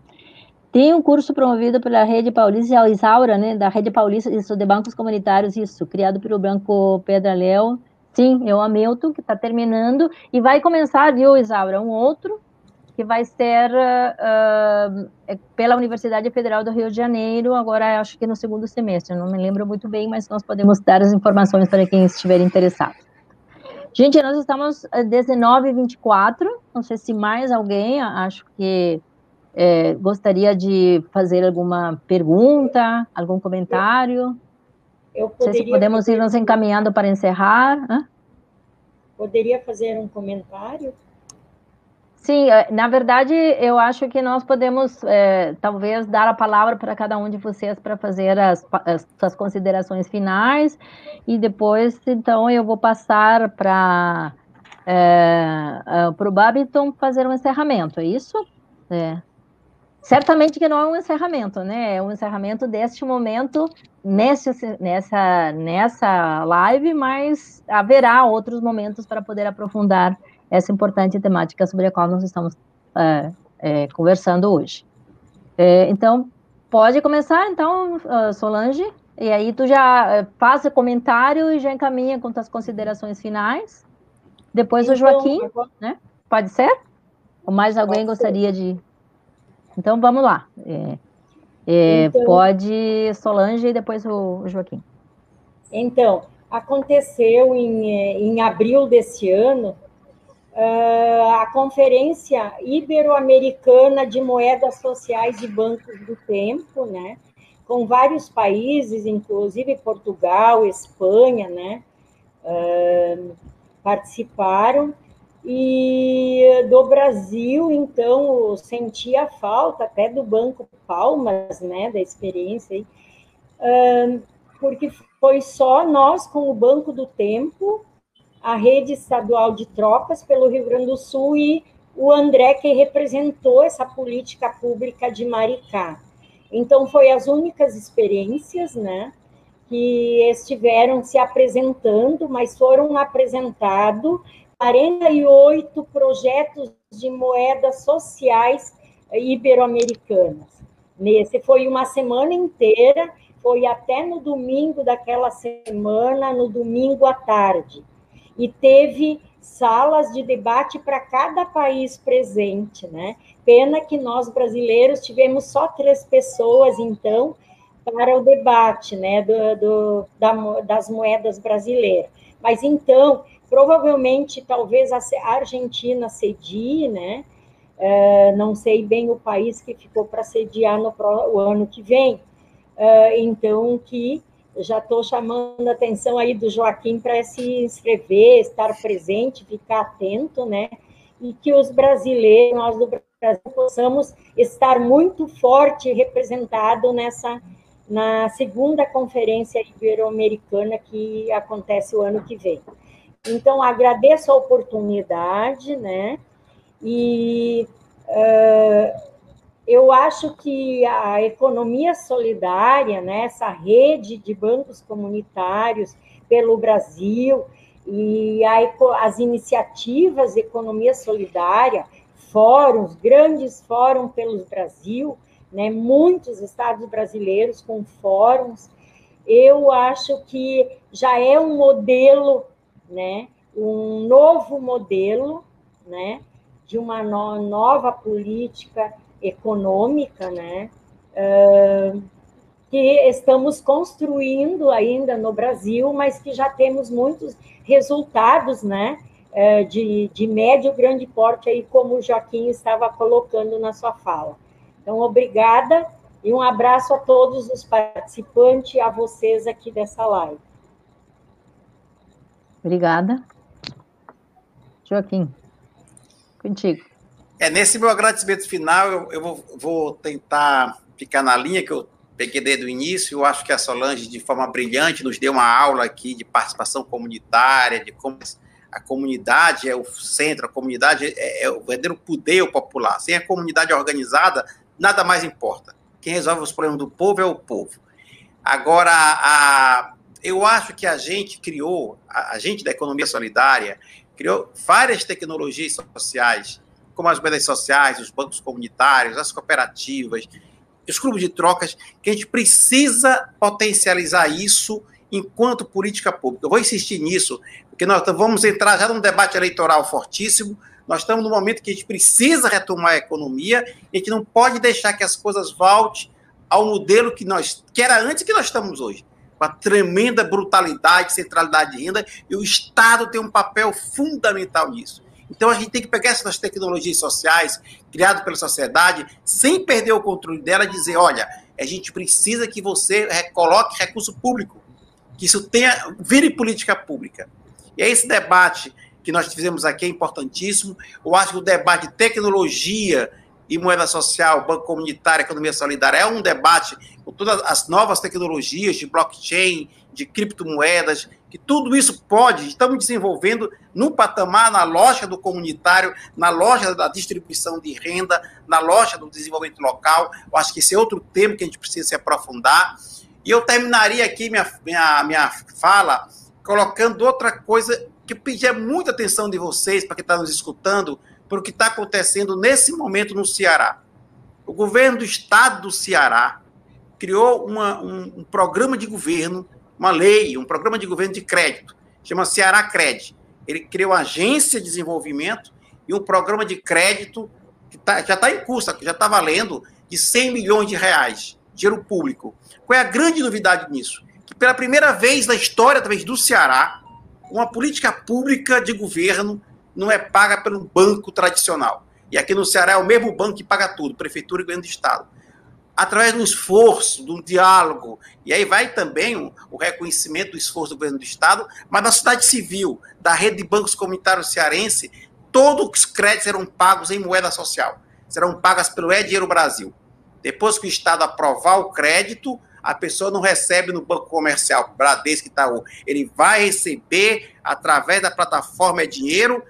Tem um curso promovido pela Rede Paulista, Isaura, né, da Rede Paulista isso, de Bancos Comunitários, isso, criado pelo Branco Pedraléu. Sim, é o Hamilton, que está terminando, e vai começar, viu, Isaura, um outro, que vai ser uh, pela Universidade Federal do Rio de Janeiro, agora acho que no segundo semestre, não me lembro muito bem, mas nós podemos dar as informações para quem estiver interessado. Gente, nós estamos 19h24, não sei se mais alguém, acho que é, gostaria de fazer alguma pergunta, algum comentário? Eu poderia Não sei se podemos ir nos encaminhando para encerrar. Hã? Poderia fazer um comentário? Sim, é, na verdade, eu acho que nós podemos, é, talvez, dar a palavra para cada um de vocês para fazer as, as suas considerações finais, e depois, então, eu vou passar para é, é, o Babiton fazer um encerramento, é isso? É. Certamente que não é um encerramento, né? É um encerramento deste momento nesse, nessa, nessa live, mas haverá outros momentos para poder aprofundar essa importante temática sobre a qual nós estamos é, é, conversando hoje. É, então, pode começar, então, ah, Solange, e aí tu já faz o comentário e já encaminha com as considerações finais. Depois então, o Joaquim, agora... né? Pode ser? Ou mais alguém gostaria de então vamos lá. É, é, então, pode Solange e depois o, o Joaquim. Então, aconteceu em, é, em abril desse ano a Conferência Ibero-Americana de Moedas Sociais e Bancos do Tempo, né? Com vários países, inclusive Portugal, Espanha, né? Uh, participaram e do Brasil, então, sentia falta até do Banco Palmas, né, da experiência, aí, porque foi só nós com o Banco do Tempo, a rede estadual de trocas pelo Rio Grande do Sul e o André que representou essa política pública de Maricá. Então, foi as únicas experiências, né, que estiveram se apresentando, mas foram apresentados 48 projetos de moedas sociais ibero-americanas. Nesse foi uma semana inteira, foi até no domingo daquela semana, no domingo à tarde. E teve salas de debate para cada país presente, né? Pena que nós brasileiros tivemos só três pessoas, então, para o debate, né, do, do da, das moedas brasileiras. Mas então, Provavelmente, talvez a Argentina cedie, né? Uh, não sei bem o país que ficou para sediar no pro, o ano que vem. Uh, então, que já estou chamando a atenção aí do Joaquim para se inscrever, estar presente, ficar atento, né? E que os brasileiros, nós do Brasil, possamos estar muito forte representado nessa na segunda conferência ibero-americana que acontece o ano que vem. Então, agradeço a oportunidade, né? E uh, eu acho que a economia solidária, né, essa rede de bancos comunitários pelo Brasil e a, as iniciativas de economia solidária, fóruns, grandes fóruns pelo Brasil, né, muitos estados brasileiros com fóruns, eu acho que já é um modelo né, um novo modelo, né, de uma no, nova política econômica, né, uh, que estamos construindo ainda no Brasil, mas que já temos muitos resultados, né? De, de médio grande porte, aí, como o Joaquim estava colocando na sua fala. Então, obrigada e um abraço a todos os participantes a vocês aqui dessa live. Obrigada. Joaquim, contigo. É, nesse meu agradecimento final, eu, eu vou, vou, tentar ficar na linha que eu peguei desde o início. Eu acho que a Solange, de forma brilhante, nos deu uma aula aqui de participação comunitária, de como a comunidade é o centro, a comunidade é, é o verdadeiro poder popular. Sem a comunidade organizada, nada mais importa. Quem resolve os problemas do povo é o povo. Agora, a, eu acho que a gente criou, a, a gente da economia solidária, criou várias tecnologias sociais, como as moedas sociais, os bancos comunitários, as cooperativas, os clubes de trocas, que a gente precisa potencializar isso enquanto política pública. Eu vou insistir nisso, porque nós vamos entrar já num debate eleitoral fortíssimo, nós estamos no momento que a gente precisa retomar a economia, a gente não pode deixar que as coisas voltem ao modelo que nós que era antes que nós estamos hoje, com a tremenda brutalidade, centralidade de renda, e o Estado tem um papel fundamental nisso. Então a gente tem que pegar essas tecnologias sociais criadas pela sociedade, sem perder o controle dela, e dizer, olha, a gente precisa que você coloque recurso público, que isso tenha vire política pública. E é esse debate que nós fizemos aqui é importantíssimo. Eu acho que o debate de tecnologia e moeda social, banco comunitário, economia solidária, é um debate com todas as novas tecnologias de blockchain, de criptomoedas, que tudo isso pode, estamos desenvolvendo no patamar, na loja do comunitário, na loja da distribuição de renda, na loja do desenvolvimento local. Eu acho que esse é outro tema que a gente precisa se aprofundar. E eu terminaria aqui minha, minha, minha fala colocando outra coisa que pedir muita atenção de vocês, para quem está nos escutando, para o que está acontecendo nesse momento no Ceará. O governo do estado do Ceará criou uma, um, um, programa de governo, uma lei, um programa de governo de crédito, chama Ceará Cred. Ele criou agência de desenvolvimento e um programa de crédito que tá, já está em curso, que já está valendo, de 100 milhões de reais, dinheiro público. Qual é a grande novidade nisso? Que pela primeira vez na história, talvez, do Ceará, uma política pública de governo não é paga pelo banco tradicional. E aqui no Ceará é o mesmo banco que paga tudo, prefeitura e governo do estado. Através de um esforço, de um diálogo, e aí vai também o, reconhecimento do esforço do governo do estado, mas na sociedade civil, da rede de bancos comunitários cearense, todos os créditos serão pagos em moeda social. Serão pagas pelo É Dinheiro Brasil. Depois que o Estado aprovar o crédito, a pessoa não recebe no banco comercial, Bradesco Itaú. Ele vai receber através da plataforma É Dinheiro,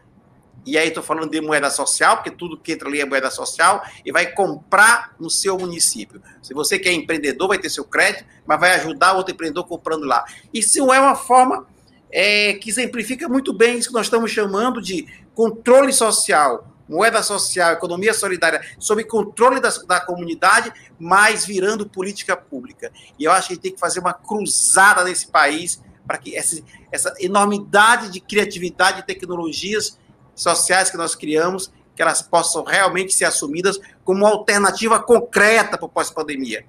e aí estou falando de moeda social, porque tudo que entra ali é moeda social, e vai comprar no seu município. Se você quer é empreendedor, vai ter seu crédito, mas vai ajudar outro empreendedor comprando lá. Isso é uma forma é, que exemplifica muito bem isso que nós estamos chamando de controle social moeda social, economia solidária, sob controle da, da comunidade, mas virando política pública. E eu acho que a gente tem que fazer uma cruzada nesse país para que essa, essa enormidade de criatividade e tecnologias sociais que nós criamos, que elas possam realmente ser assumidas como uma alternativa concreta para o pós-pandemia.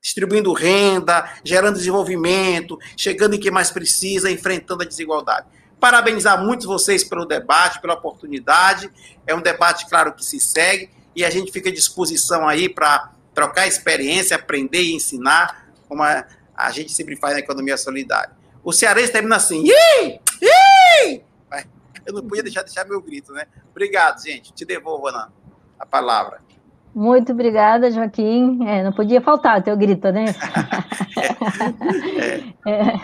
Distribuindo renda, gerando desenvolvimento, chegando em quem mais precisa, enfrentando a desigualdade. Parabenizar muito vocês pelo debate, pela oportunidade. É um debate, claro, que se segue e a gente fica à disposição aí para trocar experiência, aprender e ensinar, como a, a, gente sempre faz na economia solidária. O cearense termina assim, Ih! Ih! Eu não podia deixar, deixar meu grito, né? Obrigado, gente. Te devolvo, Ana, a palavra. Muito obrigada, Joaquim. É, não podia faltar o teu grito, né? <laughs> é. é.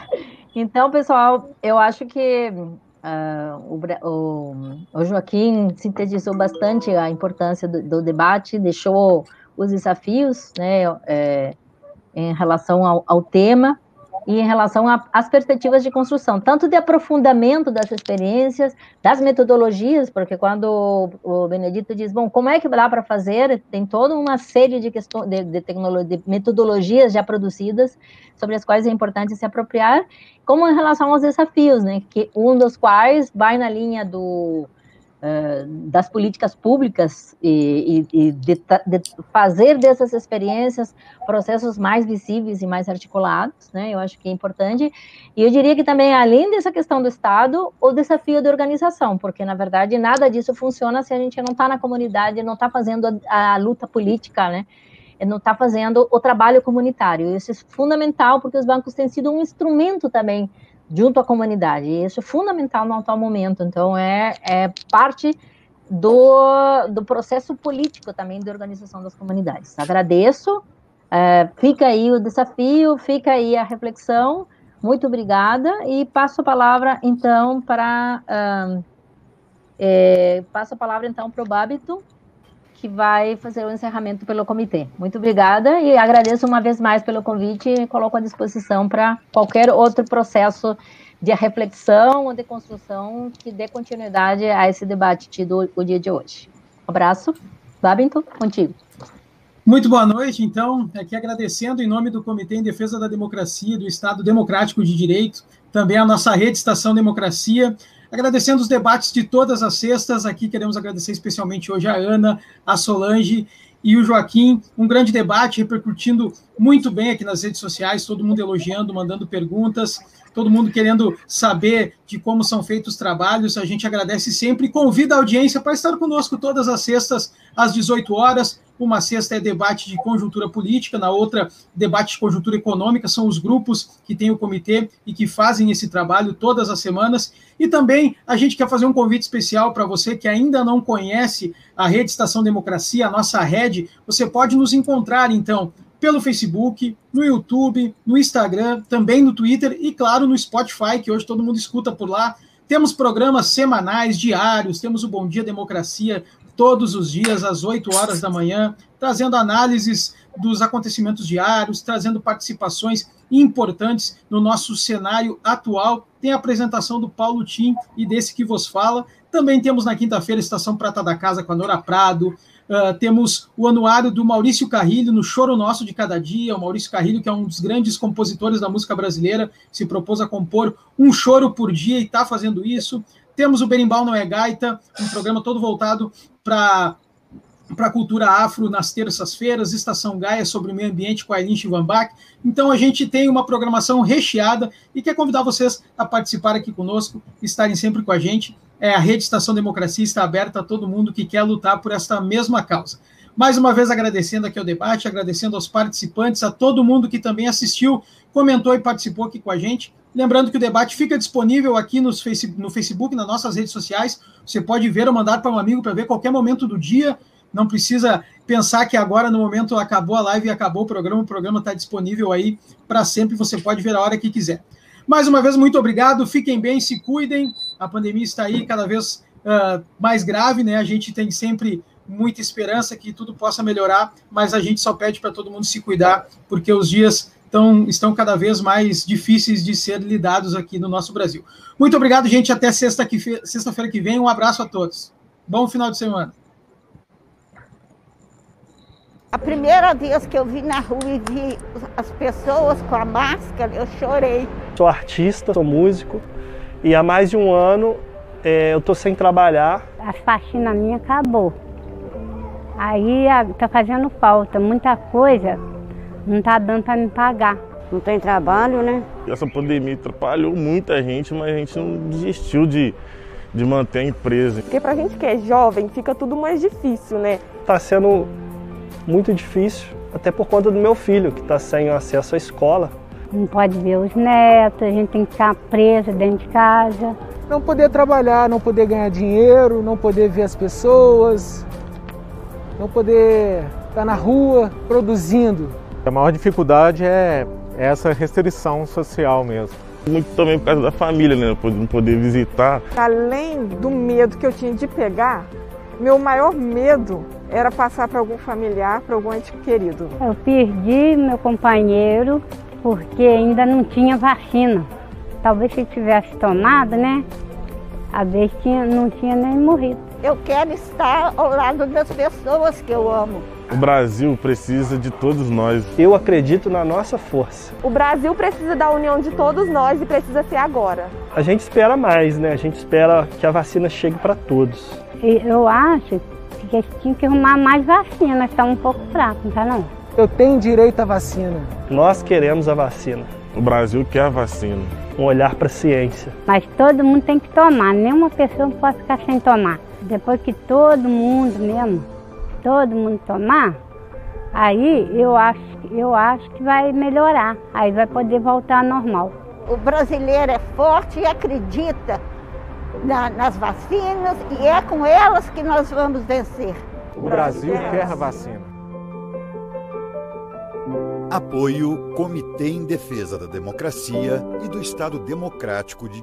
Então, pessoal, eu acho que uh, o, o, Joaquim sintetizou bastante a importância do, do debate, deixou os desafios né, é, em relação ao, ao tema, e em relação às perspectivas de construção, tanto de aprofundamento das experiências, das metodologias, porque quando o Benedito diz, bom, como é que dá para fazer, tem toda uma série de, questões, de, de, de metodologias já produzidas, sobre as quais é importante se apropriar, como em relação aos desafios, né, que um dos quais vai na linha do das políticas públicas e, e, e de, de, fazer dessas experiências processos mais visíveis e mais articulados, né? Eu acho que é importante. E eu diria que também, além dessa questão do Estado, o desafio da organização, porque, na verdade, nada disso funciona se a gente não está na comunidade, não está fazendo a, a luta política, né? não está fazendo o trabalho comunitário. Isso é fundamental porque os bancos têm sido um instrumento também junto à comunidade. E isso é fundamental no atual momento. Então, é, é parte do, do processo político também de organização das comunidades. Agradeço. É, fica aí o desafio, fica aí a reflexão. Muito obrigada. E passo a palavra, então, para. Uh, é, passo a palavra, então, para o Babito que vai fazer o encerramento pelo comitê. Muito obrigada e agradeço uma vez mais pelo convite e coloco à disposição para qualquer outro processo de reflexão ou de construção que dê continuidade a esse debate tido o dia de hoje. Um abraço. Babington, contigo. Muito boa noite, então, aqui agradecendo em nome do Comitê em Defesa da Democracia, do Estado Democrático de Direito, também a nossa rede Estação Democracia, Agradecendo os debates de todas as sextas, aqui queremos agradecer especialmente hoje a Ana, a Solange e o Joaquim. Um grande debate repercutindo muito bem aqui nas redes sociais, todo mundo elogiando, mandando perguntas, todo mundo querendo saber de como são feitos os trabalhos. A gente agradece sempre e convida a audiência para estar conosco todas as sextas às 18 horas. Uma sexta é debate de conjuntura política, na outra, debate de conjuntura econômica. São os grupos que têm o comitê e que fazem esse trabalho todas as semanas. E também a gente quer fazer um convite especial para você que ainda não conhece a Rede Estação Democracia, a nossa rede. Você pode nos encontrar, então, pelo Facebook, no YouTube, no Instagram, também no Twitter e, claro, no Spotify, que hoje todo mundo escuta por lá. Temos programas semanais, diários, temos o Bom Dia Democracia todos os dias, às 8 horas da manhã, trazendo análises dos acontecimentos diários, trazendo participações importantes no nosso cenário atual. Tem a apresentação do Paulo Tim e desse que vos fala. Também temos na quinta-feira Estação Prata da Casa com a Nora Prado, Uh, temos o anuário do Maurício Carrilho no Choro Nosso de Cada Dia. O Maurício Carrilho, que é um dos grandes compositores da música brasileira, se propôs a compor um choro por dia e está fazendo isso. Temos o Berimbau Não é Gaita, um programa todo voltado para para a cultura afro nas terças-feiras, Estação Gaia sobre o meio ambiente com a Eileen Chivanbach. Então a gente tem uma programação recheada e quer convidar vocês a participar aqui conosco, estarem sempre com a gente. É, a Rede Estação Democracia está aberta a todo mundo que quer lutar por esta mesma causa. Mais uma vez agradecendo aqui ao debate, agradecendo aos participantes, a todo mundo que também assistiu, comentou e participou aqui com a gente. Lembrando que o debate fica disponível aqui no Facebook, nas nossas redes sociais. Você pode ver ou mandar para um amigo para ver qualquer momento do dia. Não precisa pensar que agora, no momento, acabou a live e acabou o programa. O programa está disponível aí para sempre. Você pode ver a hora que quiser. Mais uma vez, muito obrigado. Fiquem bem, se cuidem. A pandemia está aí cada vez uh, mais grave, né? A gente tem sempre muita esperança que tudo possa melhorar, mas a gente só pede para todo mundo se cuidar, porque os dias estão, estão cada vez mais difíceis de ser lidados aqui no nosso Brasil. Muito obrigado, gente. Até sexta-feira sexta que vem. Um abraço a todos. Bom final de semana. A primeira vez que eu vi na rua e vi as pessoas com a máscara, eu chorei. Sou artista, sou músico e há mais de um ano é, eu estou sem trabalhar. A faxina minha acabou. Aí está fazendo falta, muita coisa não está dando para me pagar. Não tem trabalho, né? Essa pandemia atrapalhou muita gente, mas a gente não desistiu de, de manter a empresa. Porque para a gente que é jovem, fica tudo mais difícil, né? Está sendo muito difícil, até por conta do meu filho, que está sem acesso à escola. Não pode ver os netos, a gente tem que ficar presa dentro de casa. Não poder trabalhar, não poder ganhar dinheiro, não poder ver as pessoas, não poder estar na rua produzindo. A maior dificuldade é essa restrição social mesmo. Muito também por causa da família, né? Não poder visitar. Além do medo que eu tinha de pegar, meu maior medo era passar para algum familiar, para algum ente querido. Eu perdi meu companheiro porque ainda não tinha vacina. Talvez se tivesse tomado, né? A vez tinha, não tinha nem morrido. Eu quero estar ao lado das pessoas que eu amo. O Brasil precisa de todos nós. Eu acredito na nossa força. O Brasil precisa da união de todos nós e precisa ser agora. A gente espera mais, né? A gente espera que a vacina chegue para todos. eu acho que eles tinham que arrumar mais vacina, está um pouco fraco, não tá não? Eu tenho direito à vacina. Nós queremos a vacina. O Brasil quer a vacina. Um olhar para a ciência. Mas todo mundo tem que tomar, nenhuma pessoa não pode ficar sem tomar. Depois que todo mundo mesmo, todo mundo tomar, aí eu acho, eu acho que vai melhorar. Aí vai poder voltar ao normal. O brasileiro é forte e acredita na, nas vacinas e é com elas que nós vamos vencer. O Brasil quer a vacina. Apoio Comitê em Defesa da Democracia e do Estado Democrático de